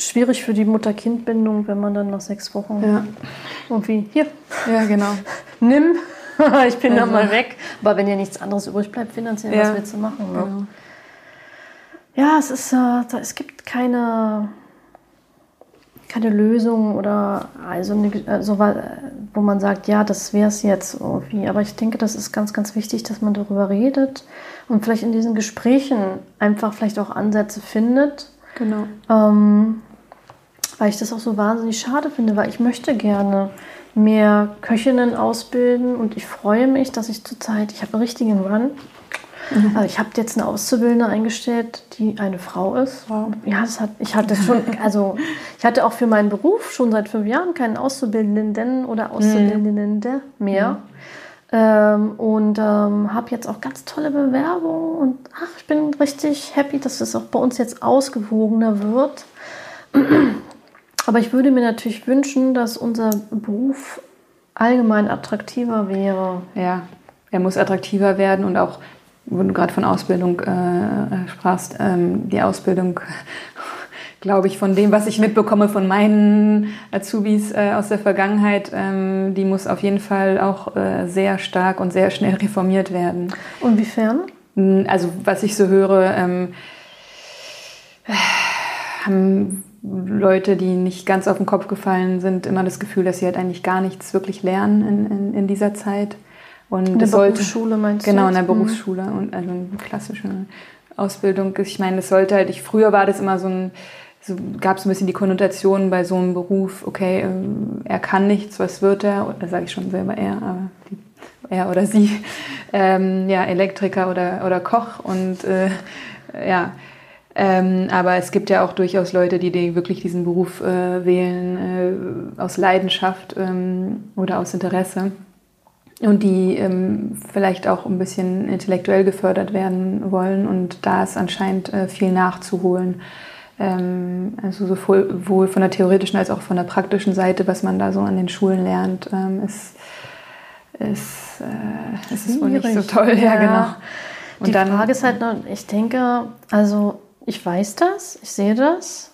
schwierig für die Mutter-Kind-Bindung, wenn man dann nach sechs Wochen ja. irgendwie hier. Ja, genau. [LAUGHS] Nimm. [LAUGHS] ich bin also. dann mal weg. Aber wenn dir nichts anderes übrig bleibt finanziell, ja. was willst du machen? Ne? Genau. Ja, es ist, äh, es gibt keine keine Lösung oder also, also wo man sagt, ja, das wäre es jetzt irgendwie. Aber ich denke, das ist ganz, ganz wichtig, dass man darüber redet und vielleicht in diesen Gesprächen einfach vielleicht auch Ansätze findet. Genau. Ähm, weil ich das auch so wahnsinnig schade finde, weil ich möchte gerne mehr Köchinnen ausbilden und ich freue mich, dass ich zurzeit, ich habe einen richtigen Run Mhm. Also ich habe jetzt eine Auszubildende eingestellt, die eine Frau ist. Wow. Ja, das hat, ich hatte schon, also ich hatte auch für meinen Beruf schon seit fünf Jahren keinen Auszubildenden oder Auszubildenden mhm. mehr. Mhm. Ähm, und ähm, habe jetzt auch ganz tolle Bewerbungen und ach, ich bin richtig happy, dass es auch bei uns jetzt ausgewogener wird. Aber ich würde mir natürlich wünschen, dass unser Beruf allgemein attraktiver wäre. Ja, er muss attraktiver werden und auch wo du gerade von Ausbildung äh, sprachst, ähm, die Ausbildung, [LAUGHS] glaube ich, von dem, was ich mitbekomme von meinen Azubis äh, aus der Vergangenheit, ähm, die muss auf jeden Fall auch äh, sehr stark und sehr schnell reformiert werden. Inwiefern? Hm, also was ich so höre, ähm, haben Leute, die nicht ganz auf den Kopf gefallen sind, immer das Gefühl, dass sie halt eigentlich gar nichts wirklich lernen in, in, in dieser Zeit. Und in der sollte, Berufsschule meinst du? Genau, in der mhm. Berufsschule mhm. und also eine klassische Ausbildung. Ich meine, das sollte halt, ich, früher war das immer so ein, so gab es ein bisschen die Konnotation bei so einem Beruf, okay, ähm, er kann nichts, was wird er? Da sage ich schon selber er, aber die, er oder sie, [LAUGHS] ähm, ja, Elektriker oder, oder Koch und äh, ja, Ähm, aber es gibt ja auch durchaus Leute, die, die wirklich diesen Beruf äh, wählen äh, aus Leidenschaft ähm, oder aus Interesse und die ähm, vielleicht auch ein bisschen intellektuell gefördert werden wollen. Und da ist anscheinend äh, viel nachzuholen. Ähm, also sowohl von der theoretischen als auch von der praktischen Seite, was man da so an den Schulen lernt, ähm, ist, ist, äh, ist, ist wohl nicht so toll. Ja, ja genau. Und die dann, Frage ist halt noch, ich denke, also ich weiß das, ich sehe das,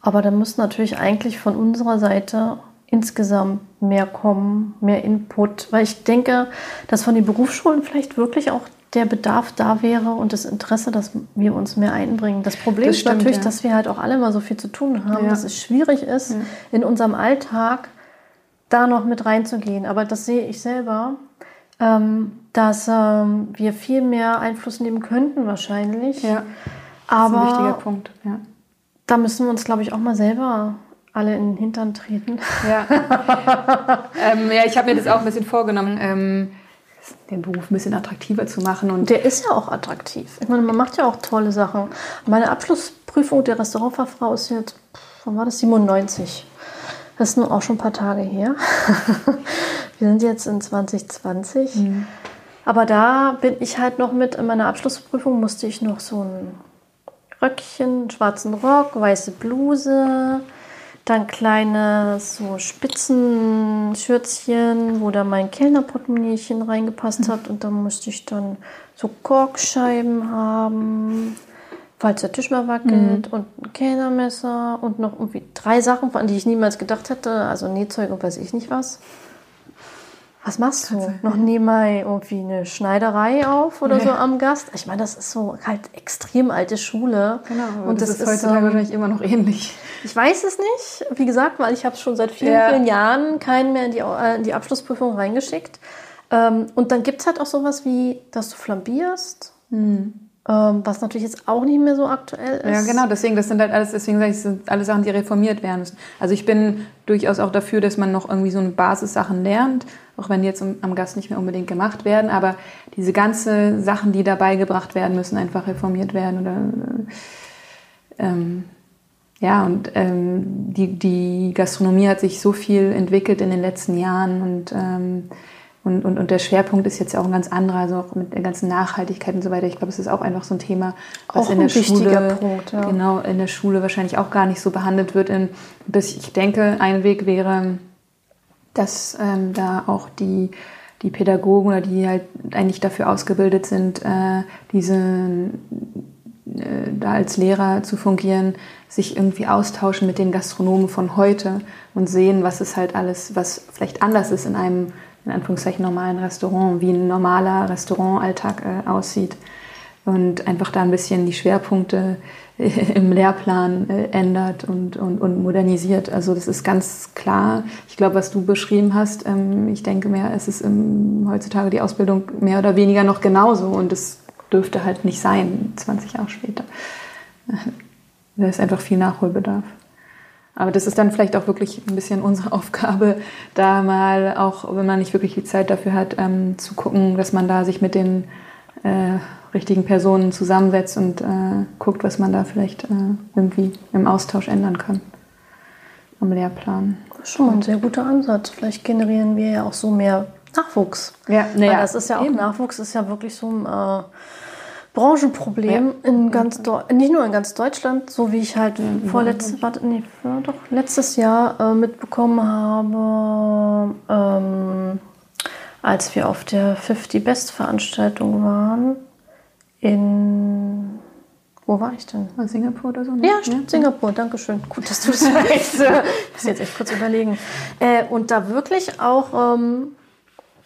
aber da muss natürlich eigentlich von unserer Seite insgesamt mehr kommen, mehr Input, weil ich denke, dass von den Berufsschulen vielleicht wirklich auch der Bedarf da wäre und das Interesse, dass wir uns mehr einbringen. Das Problem das stimmt, ist natürlich, ja. dass wir halt auch alle mal so viel zu tun haben, ja. dass es schwierig ist, ja. in unserem Alltag da noch mit reinzugehen. Aber das sehe ich selber, ähm, dass ähm, wir viel mehr Einfluss nehmen könnten wahrscheinlich. Ja. Aber das ist ein wichtiger Punkt. Ja. Da müssen wir uns, glaube ich, auch mal selber alle in den Hintern treten. Ja, [LAUGHS] ähm, ja ich habe mir das auch ein bisschen vorgenommen, ähm, den Beruf ein bisschen attraktiver zu machen. Und der ist ja auch attraktiv. Ich meine, man macht ja auch tolle Sachen. Meine Abschlussprüfung der Restaurantfachfrau ist jetzt, wann war das, 97. Das ist nun auch schon ein paar Tage her. [LAUGHS] Wir sind jetzt in 2020. Mhm. Aber da bin ich halt noch mit, in meiner Abschlussprüfung musste ich noch so ein Röckchen, schwarzen Rock, weiße Bluse, dann kleine so Spitzenschürzchen, wo da mein Kellnerportemonnaiechen reingepasst hat. Und dann musste ich dann so Korkscheiben haben, falls der Tisch mal wackelt. Mhm. Und ein Kellnermesser und noch irgendwie drei Sachen, an die ich niemals gedacht hätte. Also Nähzeug und weiß ich nicht was. Was machst du? Noch nie mal irgendwie eine Schneiderei auf oder nee. so am Gast? Ich meine, das ist so halt extrem alte Schule. Genau, und das, das ist heutzutage ähm, wahrscheinlich immer noch ähnlich. Ich weiß es nicht, wie gesagt, weil ich habe schon seit vielen, ja. vielen Jahren keinen mehr in die, äh, in die Abschlussprüfung reingeschickt. Ähm, und dann gibt es halt auch sowas wie, dass du flambierst. Hm. Ähm, was natürlich jetzt auch nicht mehr so aktuell ist. Ja, genau, deswegen, das sind halt alles, deswegen sage ich, das sind alle Sachen, die reformiert werden müssen. Also ich bin durchaus auch dafür, dass man noch irgendwie so eine Basissachen lernt, auch wenn die jetzt am Gast nicht mehr unbedingt gemacht werden, aber diese ganze Sachen, die dabei gebracht werden, müssen einfach reformiert werden oder ähm, ja, und ähm, die, die Gastronomie hat sich so viel entwickelt in den letzten Jahren und ähm, und, und, und der Schwerpunkt ist jetzt ja auch ein ganz anderer, also auch mit der ganzen Nachhaltigkeit und so weiter. Ich glaube, es ist auch einfach so ein Thema, was auch in der Schule, Punkt, ja. genau, in der Schule wahrscheinlich auch gar nicht so behandelt wird. In, bis ich denke, ein Weg wäre, dass ähm, da auch die, die Pädagogen oder die halt eigentlich dafür ausgebildet sind, äh, diese äh, da als Lehrer zu fungieren, sich irgendwie austauschen mit den Gastronomen von heute und sehen, was es halt alles, was vielleicht anders ist in einem in Anführungszeichen normalen Restaurant, wie ein normaler Restaurantalltag äh, aussieht. Und einfach da ein bisschen die Schwerpunkte äh, [LAUGHS] im Lehrplan äh, ändert und, und, und modernisiert. Also das ist ganz klar. Ich glaube, was du beschrieben hast, ähm, ich denke mehr, es ist im, heutzutage die Ausbildung mehr oder weniger noch genauso und es dürfte halt nicht sein, 20 Jahre später. [LAUGHS] Da ist einfach viel Nachholbedarf. Aber das ist dann vielleicht auch wirklich ein bisschen unsere [LAUGHS] Aufgabe, da mal auch, wenn man nicht wirklich die Zeit dafür hat, ähm, zu gucken, dass man da sich mit den äh, richtigen Personen zusammensetzt und äh, guckt, was man da vielleicht äh, irgendwie im Austausch ändern kann am Lehrplan. Das ist schon mal ein sehr guter Ansatz. Vielleicht generieren wir ja auch so mehr Nachwuchs. Ja, naja, das ist ja auch eben. Nachwuchs ist ja wirklich so ein äh, Branchenproblem ja. in ganz nicht nur in ganz Deutschland, so wie ich halt mhm. vorletztes, warte, nee, doch, letztes Jahr äh, mitbekommen habe, ähm, als wir auf der 50 Best Veranstaltung waren in wo war ich denn? Singapur oder so? Ne? Ja, stimmt, ja. Singapur, danke schön. Gut, dass du das [LAUGHS] weißt. ich muss jetzt echt kurz überlegen. Äh, und da wirklich auch ähm,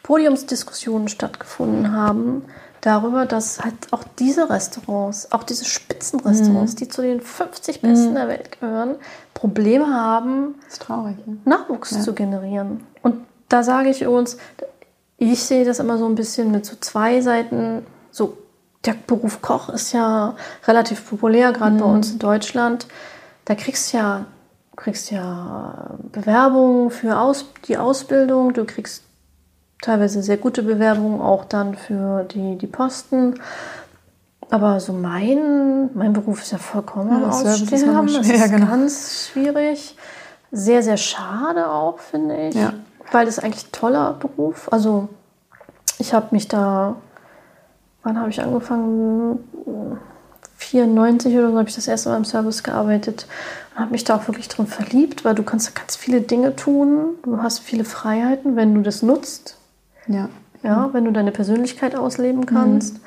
Podiumsdiskussionen stattgefunden haben darüber, dass halt auch diese Restaurants, auch diese Spitzenrestaurants, mhm. die zu den 50 besten mhm. der Welt gehören, Probleme haben, traurig, ne? Nachwuchs ja. zu generieren. Und da sage ich uns, ich sehe das immer so ein bisschen mit so zwei Seiten. So, der Beruf Koch ist ja relativ populär, gerade mhm. bei uns in Deutschland. Da kriegst du ja, kriegst ja Bewerbungen für Aus, die Ausbildung, du kriegst teilweise sehr gute Bewerbungen auch dann für die, die Posten. Aber so mein, mein Beruf ist ja vollkommen Ja, ist Aussterben. Das ist genau. ganz schwierig. Sehr, sehr schade auch, finde ich. Ja. Weil das eigentlich ein toller Beruf. Also ich habe mich da, wann habe ich angefangen? 94 oder so habe ich das erste Mal im Service gearbeitet und habe mich da auch wirklich drin verliebt, weil du kannst ganz viele Dinge tun. Du hast viele Freiheiten, wenn du das nutzt. Ja. Ja, wenn du deine Persönlichkeit ausleben kannst.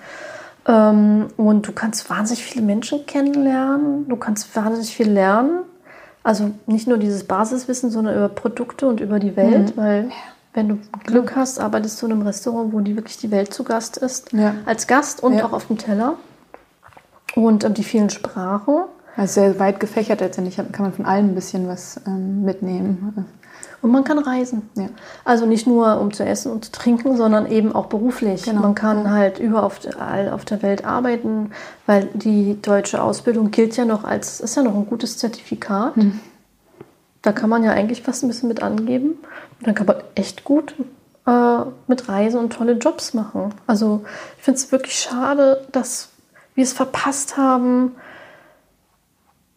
Ähm, und du kannst wahnsinnig viele Menschen kennenlernen. Du kannst wahnsinnig viel lernen. Also nicht nur dieses Basiswissen, sondern über Produkte und über die Welt. Weil wenn du Glück hast, arbeitest du in einem Restaurant, wo die wirklich die Welt zu Gast ist. Ja. Als Gast und Ja. auch auf dem Teller. Und ähm, die vielen Sprachen. Also sehr weit gefächert letztendlich, kann man von allem ein bisschen was ähm, mitnehmen. Und man kann reisen. Ja. Also nicht nur um zu essen und zu trinken, sondern eben auch beruflich. Genau. Man kann halt überall auf, der Welt arbeiten, weil die deutsche Ausbildung gilt ja noch als, ist ja noch ein gutes Zertifikat. Hm. Da kann man ja eigentlich fast ein bisschen mit angeben. Und dann kann man echt gut äh, mit Reisen und tolle Jobs machen. Also ich finde es wirklich schade, dass wir es verpasst haben,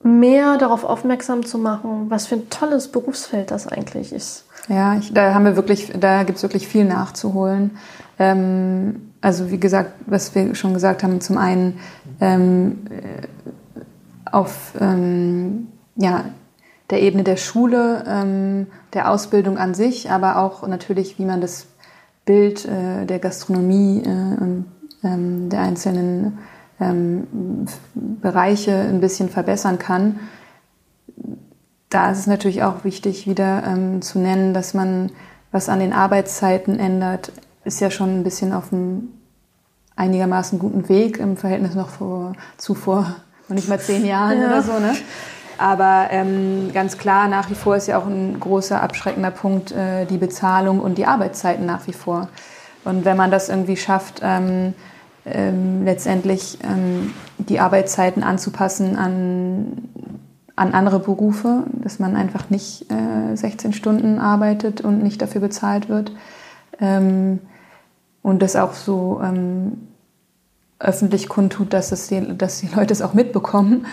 mehr darauf aufmerksam zu machen, was für ein tolles Berufsfeld das eigentlich ist. Ja, ich, da haben wir wirklich, da gibt es wirklich viel nachzuholen. Ähm, also wie gesagt, was wir schon gesagt haben, zum einen ähm, äh, auf ähm, ja, der Ebene der Schule, ähm, der Ausbildung an sich, aber auch natürlich, wie man das Bild äh, der Gastronomie äh, und ähm, der einzelnen ähm, Bereiche ein bisschen verbessern kann da ist es natürlich auch wichtig, wieder ähm, zu nennen, dass man was an den Arbeitszeiten ändert, ist ja schon ein bisschen auf einem einigermaßen guten Weg im Verhältnis noch vor, zu vor noch nicht mal zehn Jahren Ja. oder so. Ne? Aber ähm, ganz klar, nach wie vor ist ja auch ein großer abschreckender Punkt äh, die Bezahlung und die Arbeitszeiten nach wie vor. Und wenn man das irgendwie schafft, ähm, ähm, letztendlich ähm, die Arbeitszeiten anzupassen an an andere Berufe, dass man einfach nicht äh, 16 Stunden arbeitet und nicht dafür bezahlt wird. Ähm, und das auch so ähm, öffentlich kundtut, dass, es die, dass die Leute es auch mitbekommen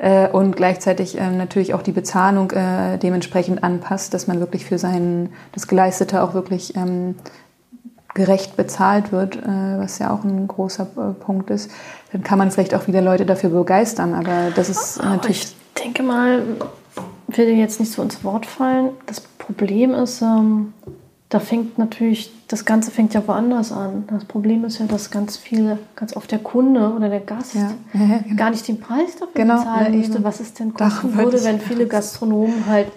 äh, und gleichzeitig ähm, natürlich auch die Bezahlung äh, dementsprechend anpasst, dass man wirklich für sein, das Geleistete auch wirklich ähm, gerecht bezahlt wird, äh, was ja auch ein großer äh, Punkt ist, dann kann man vielleicht auch wieder Leute dafür begeistern. Aber das ist Aber natürlich ich denke mal, will dir jetzt nicht so ins Wort fallen. Das Problem ist, ähm, da fängt natürlich, das Ganze fängt ja woanders an. Das Problem ist ja, dass ganz viele, ganz oft der Kunde oder der Gast Ja. Ja, ja, genau. gar nicht den Preis dafür Genau, bezahlen möchte, was es denn kosten würde, wenn viele Gastronomen halt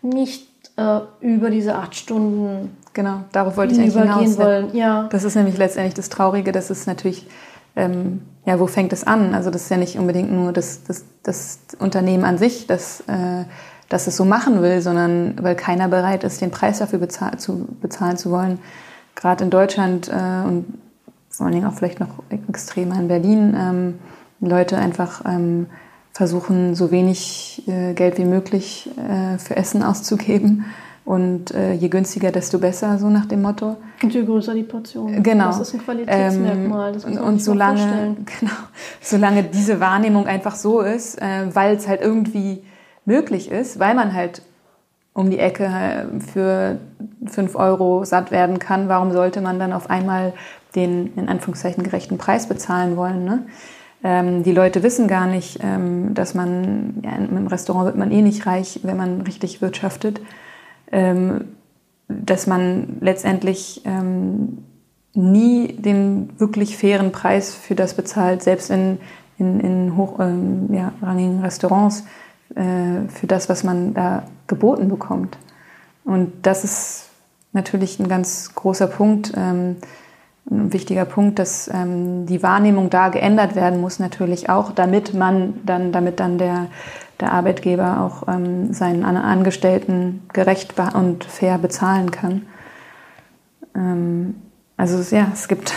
nicht äh, über diese acht Stunden Genau, darauf wollte ich eigentlich hinaus. wollen. Ja. Das ist nämlich letztendlich das Traurige, dass es natürlich, ähm, ja, wo fängt es an? Also das ist ja nicht unbedingt nur das, das, das Unternehmen an sich, das, äh, das es so machen will, sondern weil keiner bereit ist, den Preis dafür bezahl zu, bezahlen zu wollen. Gerade in Deutschland äh, und vor allen Dingen auch vielleicht noch extremer in Berlin, ähm, Leute einfach ähm, versuchen, so wenig äh, Geld wie möglich äh, für Essen auszugeben. Und äh, je günstiger, desto besser, so nach dem Motto. Und je größer die Portion. Genau. Das ist ein Qualitätsmerkmal. Das muss man und sich solange, vorstellen. [LAUGHS] genau, solange diese Wahrnehmung einfach so ist, äh, weil es halt irgendwie möglich ist, weil man halt um die Ecke äh, für 5 Euro satt werden kann, warum sollte man dann auf einmal den in Anführungszeichen gerechten Preis bezahlen wollen? Ne? Ähm, die Leute wissen gar nicht, ähm, dass man, ja, im Restaurant wird man eh nicht reich, wenn man richtig wirtschaftet, ähm, dass man letztendlich ähm, nie den wirklich fairen Preis für das bezahlt, selbst in, in, in hochrangigen ja, rangigen Restaurants, äh, für das, was man da geboten bekommt. Und das ist natürlich ein ganz großer Punkt, ähm, ein wichtiger Punkt, dass ähm, die Wahrnehmung da geändert werden muss, natürlich auch, damit man dann, damit dann der, der Arbeitgeber auch ähm, seinen An- Angestellten gerecht und fair bezahlen kann. Ähm, also ja, es gibt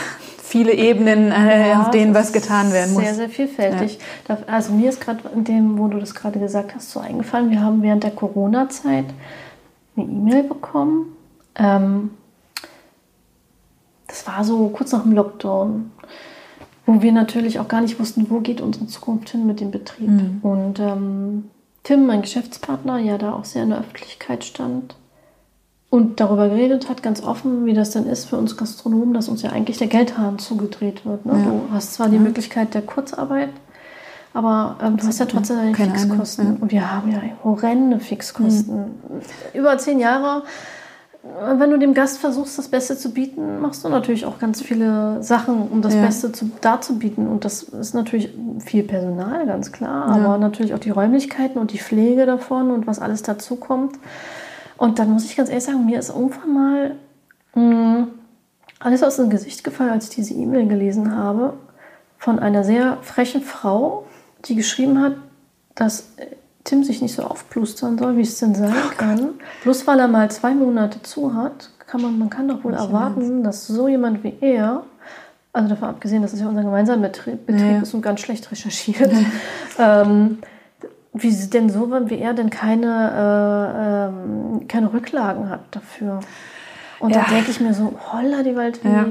viele Ebenen, äh, Ja, auf denen was getan werden muss. Sehr, sehr vielfältig. Da- Also mir ist gerade in dem, wo du das gerade gesagt hast, so eingefallen, wir haben während der Corona-Zeit eine E-Mail bekommen. Ähm, das war so kurz nach dem Lockdown. wo wir natürlich auch gar nicht wussten, wo geht unsere Zukunft hin mit dem Betrieb. Mhm. Und ähm, Tim, mein Geschäftspartner, ja da auch sehr in der Öffentlichkeit stand und darüber geredet hat, ganz offen, wie das denn ist für uns Gastronomen, dass uns ja eigentlich der Geldhahn zugedreht wird. Ne? Ja. Du hast zwar die Möglichkeit der Kurzarbeit, aber ähm, du hast ja trotzdem deine Keine Fixkosten. Ja. Und wir haben ja horrende Fixkosten. Mhm. Über zehn Jahre wenn du dem Gast versuchst, das Beste zu bieten, machst du natürlich auch ganz viele Sachen, um das. Beste zu, darzubieten. Und das ist natürlich viel Personal, ganz klar, aber natürlich auch die Räumlichkeiten und die Pflege davon und was alles dazu kommt. Und dann muss ich ganz ehrlich sagen, mir ist irgendwann mal mh, hm, alles aus dem Gesicht gefallen, als ich diese E-Mail gelesen habe von einer sehr frechen Frau, die geschrieben hat, dass Tim sich nicht so aufplustern soll, wie es denn sein kann. Bloß weil er mal zwei Monate zu hat, kann man, man kann doch wohl erwarten, dass so jemand wie er, also davon abgesehen, dass es ja unser gemeinsamer Betrieb, Betrieb ja. ist und ganz schlecht recherchiert, [LAUGHS] ähm, wie denn so wie er denn keine, äh, ähm, keine Rücklagen hat dafür. Und ja. da denke ich mir so, holla die Welt, wie, ja.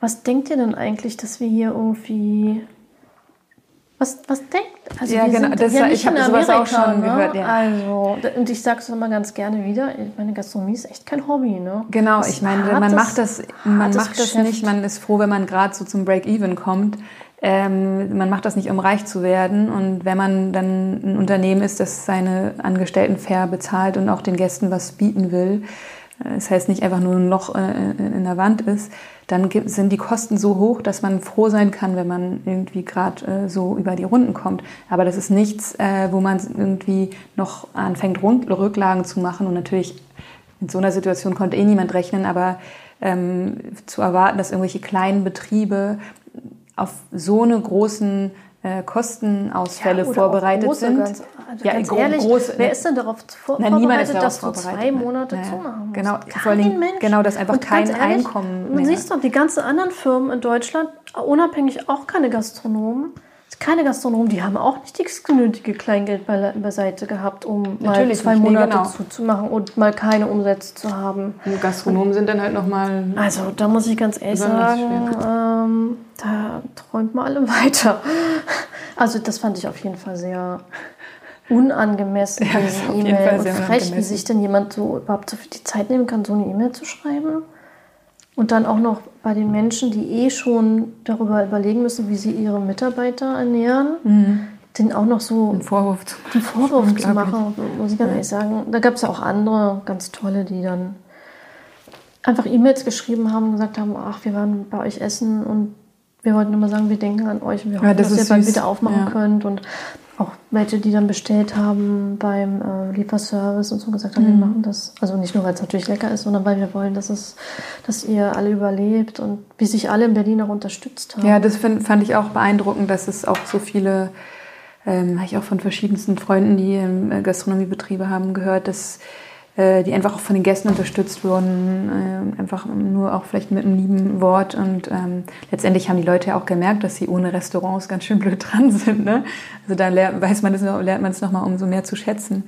was denkt ihr denn eigentlich, dass wir hier irgendwie was, was denkt? Also ja, genau. Das, ja ich habe sowas auch schon ne? gehört. Ja. Also, und ich sage es immer ganz gerne wieder, meine Gastronomie ist echt kein Hobby. Ne? Genau, ich meine, man macht das, man macht das nicht, man ist froh, wenn man gerade so zum Break-Even kommt. Ähm, man macht das nicht, um reich zu werden. Und wenn man dann ein Unternehmen ist, das seine Angestellten fair bezahlt und auch den Gästen was bieten will, äh, das heißt nicht einfach nur ein Loch äh, in der Wand ist, dann sind die Kosten so hoch, dass man froh sein kann, wenn man irgendwie gerade äh, so über die Runden kommt. Aber das ist nichts, wo man irgendwie noch anfängt, Rücklagen zu machen. Und natürlich in so einer Situation konnte eh niemand rechnen, aber ähm, zu erwarten, dass irgendwelche kleinen Betriebe auf so eine großen äh, Kostenausfälle ja, vorbereitet sind. Ganz, also ja, ganz ehrlich, groß, wer ist denn darauf vor Nein, vorbereitet, dass du zwei Monate naja, zumachen musst? Genau, vor allem, Mensch. genau, dass einfach kein ehrlich, Einkommen mehr. Du siehst doch, die ganzen anderen Firmen in Deutschland, unabhängig auch keine Gastronomen, keine Gastronomen, die haben auch nicht das nötige Kleingeld beiseite gehabt, um Natürlich mal zwei nicht, Monate genau. zuzumachen und mal keine Umsätze zu haben. Und Gastronomen sind dann halt nochmal. Also da muss ich ganz ehrlich sagen, ähm, da träumt man alle [LAUGHS] weiter. Also das fand ich auf jeden Fall sehr unangemessen, ja, diese E-Mail. Und frech, wie sich denn jemand so überhaupt so viel die Zeit nehmen kann, so eine E-Mail zu schreiben. Und dann auch noch bei den Menschen, die eh schon darüber überlegen müssen, wie sie ihre Mitarbeiter ernähren, mhm. den auch noch so einen Vorwurf zu, einen Vorwurf zu machen, muss ich ganz ja. ehrlich sagen. Da gab es ja auch andere ganz tolle, die dann einfach E-Mails geschrieben haben und gesagt haben, ach, wir waren bei euch essen und wir wollten nur mal sagen, wir denken an euch und wir hoffen, ja, das dass ihr bald wieder aufmachen ja. könnt. Und auch welche, die dann bestellt haben beim äh, Lieferservice und so gesagt haben, mhm. wir machen das. Also nicht nur, weil es natürlich lecker ist, sondern weil wir wollen, dass es, dass ihr alle überlebt und wie sich alle in Berlin auch unterstützt haben. Ja, das find, fand ich auch beeindruckend, dass es auch so viele, ähm, habe ich auch von verschiedensten Freunden, die ähm, Gastronomiebetriebe haben, gehört, dass die einfach auch von den Gästen unterstützt wurden, äh, einfach nur auch vielleicht mit einem lieben Wort. Und ähm, letztendlich haben die Leute ja auch gemerkt, dass sie ohne Restaurants ganz schön blöd [LAUGHS] dran sind. Ne? Also da lernt, weiß man das, lernt man es nochmal umso mehr zu schätzen.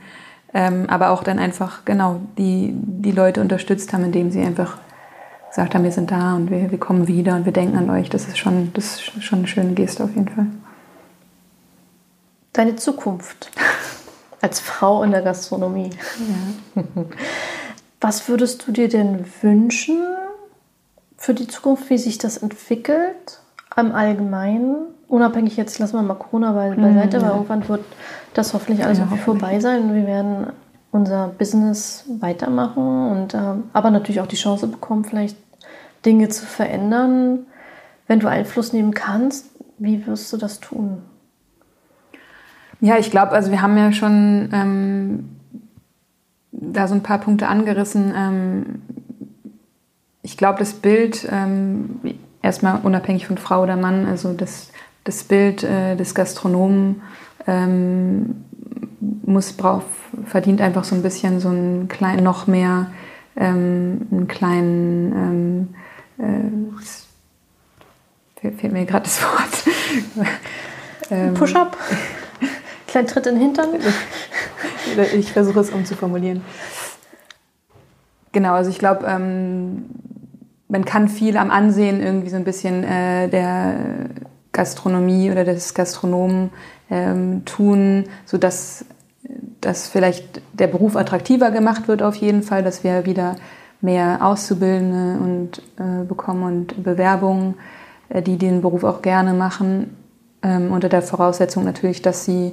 Ähm, aber auch dann einfach, genau, die, die Leute unterstützt haben, indem sie einfach gesagt haben, wir sind da und wir, wir kommen wieder und wir denken an euch. Das ist schon, das ist schon eine schöne Geste auf jeden Fall. Deine Zukunft [LAUGHS] als Frau in der Gastronomie. Ja. Was würdest du dir denn wünschen für die Zukunft, wie sich das entwickelt im Allgemeinen? Unabhängig jetzt, lassen wir mal Corona beiseite, mhm. weil irgendwann wird das hoffentlich alles ja, auch vorbei sein. Wir werden unser Business weitermachen und äh, aber natürlich auch die Chance bekommen, vielleicht Dinge zu verändern. Wenn du Einfluss nehmen kannst, wie wirst du das tun? Ja, ich glaube, also wir haben ja schon ähm, da so ein paar Punkte angerissen. Ähm, ich glaube, das Bild, ähm, erstmal unabhängig von Frau oder Mann, also das, das Bild äh, des Gastronomen ähm, muss, brauch, verdient einfach so ein bisschen so einen kleinen, noch mehr, ähm, einen kleinen, ähm, äh, fehlt mir gerade das Wort. [LAUGHS] Push-up? Kleinen Tritt in den Hintern? [LAUGHS] ich versuche es umzuformulieren. Genau, also ich glaube, ähm, man kann viel am Ansehen irgendwie so ein bisschen äh, der Gastronomie oder des Gastronomen ähm, tun, sodass dass vielleicht der Beruf attraktiver gemacht wird auf jeden Fall, dass wir wieder mehr Auszubildende und äh, bekommen und Bewerbungen, äh, die den Beruf auch gerne machen, ähm, unter der Voraussetzung natürlich, dass sie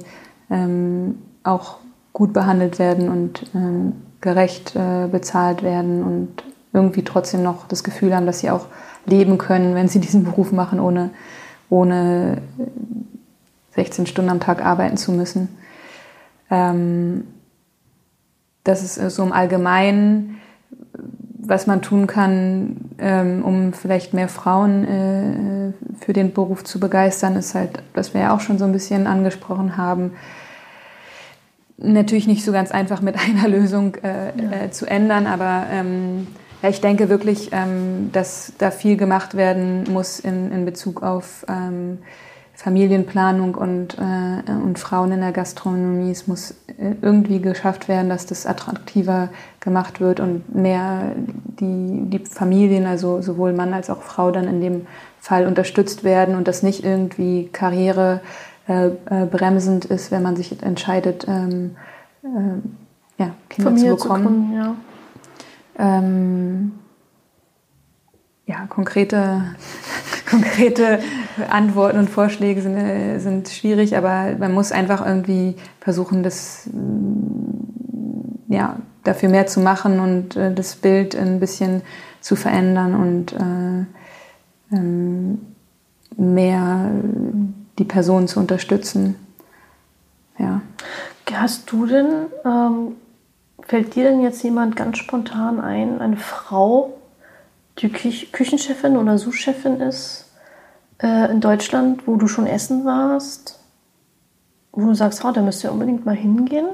ähm, auch gut behandelt werden und ähm, gerecht äh, bezahlt werden und irgendwie trotzdem noch das Gefühl haben, dass sie auch leben können, wenn sie [LAUGHS] diesen Beruf machen, ohne, ohne 16 Stunden am Tag arbeiten zu müssen. Ähm, das ist so im Allgemeinen, was man tun kann, ähm, um vielleicht mehr Frauen äh, für den Beruf zu begeistern, ist halt, was wir ja auch schon so ein bisschen angesprochen haben, natürlich nicht so ganz einfach mit [LAUGHS] einer Lösung äh, ja. äh, zu ändern, aber ähm, ja, ich denke wirklich, ähm, dass da viel gemacht werden muss in, in Bezug auf ähm, Familienplanung und, äh, und Frauen in der Gastronomie. Es muss äh, irgendwie geschafft werden, dass das attraktiver gemacht wird und mehr die, die Familien, also sowohl Mann als auch Frau, dann in dem Fall unterstützt werden und das nicht irgendwie Karriere äh, äh, bremsend ist, wenn man sich entscheidet, ähm, äh, ja, Kinder Familie zu bekommen. Zu gründen, ja. Ähm, ja, konkrete, [LAUGHS] konkrete Antworten und Vorschläge sind, äh, sind schwierig, aber man muss einfach irgendwie versuchen, das mm, ja, dafür mehr zu machen und äh, das Bild ein bisschen zu verändern und äh, ähm, mehr die Person zu unterstützen. Ja. Hast du denn, ähm, fällt dir denn jetzt jemand ganz spontan ein, eine Frau, die Küch Küchenchefin oder Sous-Chefin ist äh, in Deutschland, wo du schon essen warst, wo du sagst, oh, da müsst ihr unbedingt mal hingehen?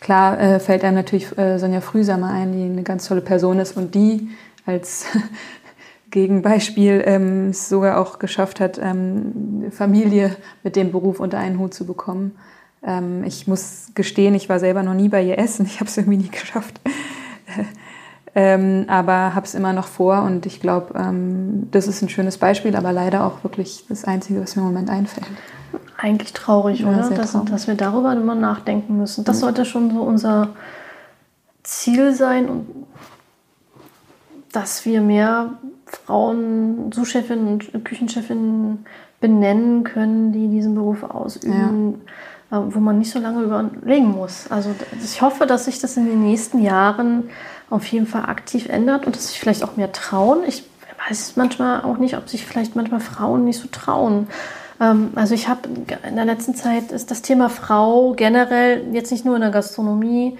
Klar äh, fällt einem natürlich äh, Sonja Frühsamer ein, die eine ganz tolle Person ist und die als Gegenbeispiel ähm, es sogar auch geschafft hat, ähm, Familie mit dem Beruf unter einen Hut zu bekommen. Ähm, ich muss gestehen, ich war selber noch nie bei ihr essen. Ich habe es irgendwie nie geschafft. [LAUGHS] ähm, aber habe es immer noch vor und ich glaube, ähm, das ist ein schönes Beispiel, aber leider auch wirklich das Einzige, was mir im Moment einfällt. Eigentlich traurig, ja, oder? Dass, traurig. dass wir darüber immer nachdenken müssen. Das mhm. sollte schon so unser Ziel sein und dass wir mehr Frauen, Sous-Chefinnen und Küchenchefinnen benennen können, die diesen Beruf ausüben, ja. Äh, wo man nicht so lange überlegen muss. Also ich hoffe, dass sich das in den nächsten Jahren auf jeden Fall aktiv ändert und dass sich vielleicht auch mehr trauen. Ich weiß manchmal auch nicht, ob sich vielleicht manchmal Frauen nicht so trauen. Ähm, also ich habe in der letzten Zeit ist das Thema Frau generell jetzt nicht nur in der Gastronomie,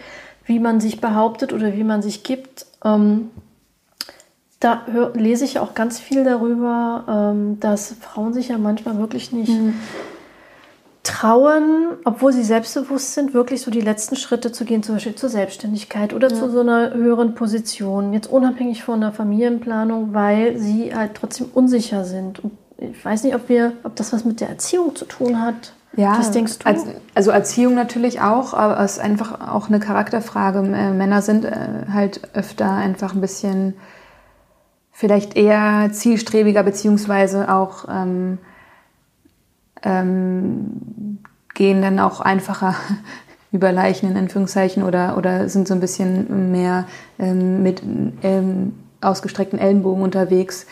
wie man sich behauptet oder wie man sich gibt. Da hör, lese ich auch ganz viel darüber, ähm, dass Frauen sich ja manchmal wirklich nicht mhm. trauen, obwohl sie selbstbewusst sind, wirklich so die letzten Schritte zu gehen, zum Beispiel zur Selbstständigkeit oder ja. zu so einer höheren Position, jetzt unabhängig von der Familienplanung, weil sie halt trotzdem unsicher sind. Und ich weiß nicht, ob wir, ob das was mit der Erziehung zu tun hat. Ja, was denkst du? also Erziehung natürlich auch, aber es ist einfach auch eine Charakterfrage. Männer sind äh, halt öfter einfach ein bisschen vielleicht eher zielstrebiger beziehungsweise auch ähm, ähm, gehen dann auch einfacher [LAUGHS] über Leichen in Anführungszeichen oder, oder sind so ein bisschen mehr ähm, mit ähm, ausgestreckten Ellenbogen unterwegs.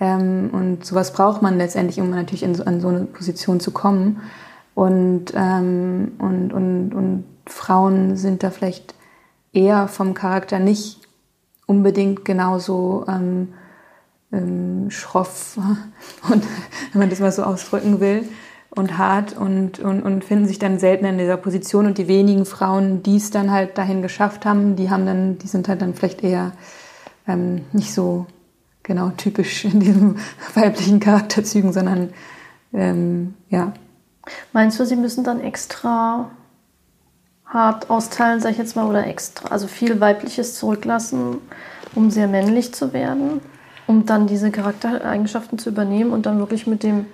Ähm, und sowas braucht man letztendlich, um natürlich in so, an so eine Position zu kommen. Und, ähm, und, und, und Frauen sind da vielleicht eher vom Charakter nicht unbedingt genauso ähm, ähm, schroff [LAUGHS] und wenn man das mal so ausdrücken will und hart und, und, und finden sich dann selten in dieser Position und die wenigen Frauen, die es dann halt dahin geschafft haben, die haben dann, die sind halt dann vielleicht eher ähm, nicht so genau typisch in diesen [LAUGHS] weiblichen Charakterzügen, sondern ähm, ja. Meinst du, sie müssen dann extra hart austeilen, sag ich jetzt mal, oder extra, also viel Weibliches zurücklassen, um sehr männlich zu werden? Um dann diese Charaktereigenschaften zu übernehmen und dann wirklich mit dem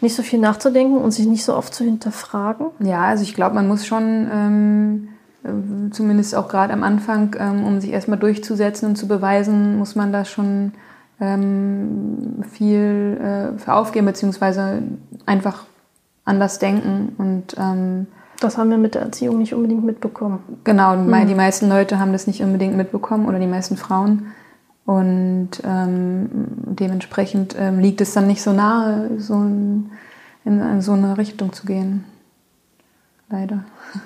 nicht so viel nachzudenken und sich nicht so oft zu hinterfragen? Ja, also ich glaube, man muss schon ähm, äh, zumindest auch gerade am Anfang, ähm, um sich erstmal durchzusetzen und zu beweisen, muss man da schon ähm, viel äh, für aufgeben, beziehungsweise einfach anders denken und ähm, das haben wir mit der Erziehung nicht unbedingt mitbekommen. Genau, mhm. die meisten Leute haben das nicht unbedingt mitbekommen oder die meisten Frauen. Und ähm, dementsprechend ähm, liegt es dann nicht so nahe, so in, in so eine Richtung zu gehen. Leider. [LAUGHS]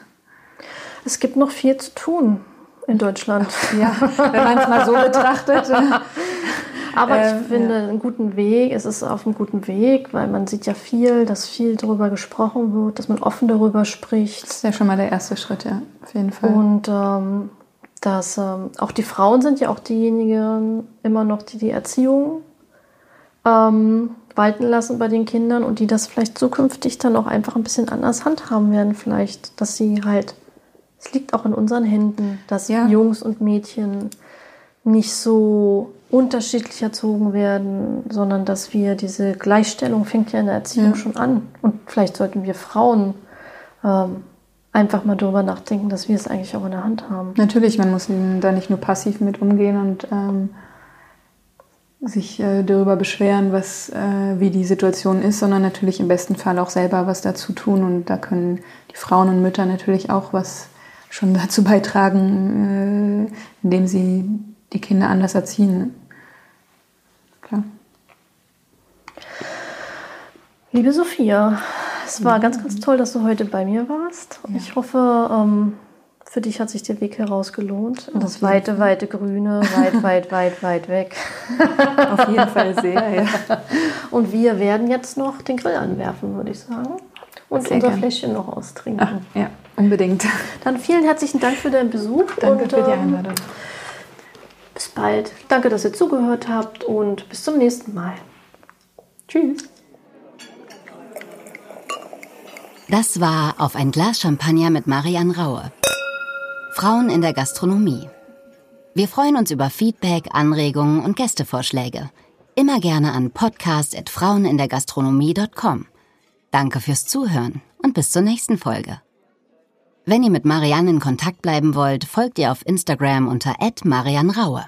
Es gibt noch viel zu tun in Deutschland. Ja, wenn man es mal so betrachtet. [LAUGHS] Aber ich ähm, finde ja. einen guten Weg, es ist auf einem guten Weg, weil man sieht ja viel, dass viel darüber gesprochen wird, dass man offen darüber spricht. Das ist ja schon mal der erste Schritt, ja, auf jeden Fall. Und ähm, dass ähm, auch die Frauen sind ja auch diejenigen immer noch, die die Erziehung ähm, walten lassen bei den Kindern und die das vielleicht zukünftig dann auch einfach ein bisschen anders handhaben werden, vielleicht, dass sie halt, es liegt auch in unseren Händen, dass ja. Jungs und Mädchen nicht so unterschiedlich erzogen werden, sondern dass wir diese Gleichstellung fängt ja in der Erziehung ja. schon an. Und vielleicht sollten wir Frauen ähm, einfach mal darüber nachdenken, dass wir es eigentlich auch in der Hand haben. Natürlich, man muss da nicht nur passiv mit umgehen und ähm, sich äh, darüber beschweren, was, äh, wie die Situation ist, sondern natürlich im besten Fall auch selber was dazu tun. Und da können die Frauen und Mütter natürlich auch was schon [LAUGHS] dazu beitragen, äh, indem sie die Kinder anders erziehen. Klar. Liebe Sophia, es war ganz, ganz toll, dass du heute bei mir warst. Ja. Ich hoffe, ähm, für dich hat sich der Weg herausgelohnt. In das weite, weite Grüne, weit, weit, weit, weit weg. [LAUGHS] Auf jeden Fall sehr, ja. Und wir werden jetzt noch den Grill anwerfen, würde ich sagen. Und sehr unser gern. Fläschchen noch austrinken. Ach, ja, unbedingt. Dann vielen herzlichen Dank für deinen Besuch. Danke und, für die ähm, Einladung. Bis bald. Danke, dass ihr zugehört habt und bis zum nächsten Mal. Tschüss. Das war Auf ein Glas Champagner mit Marianne Raue. Frauen in der Gastronomie. Wir freuen uns über Feedback, Anregungen und Gästevorschläge. Immer gerne an podcast.frauenindergastronomie.com. Danke fürs Zuhören und bis zur nächsten Folge. Wenn ihr mit Marianne in Kontakt bleiben wollt, folgt ihr auf Instagram unter Marianne Raue.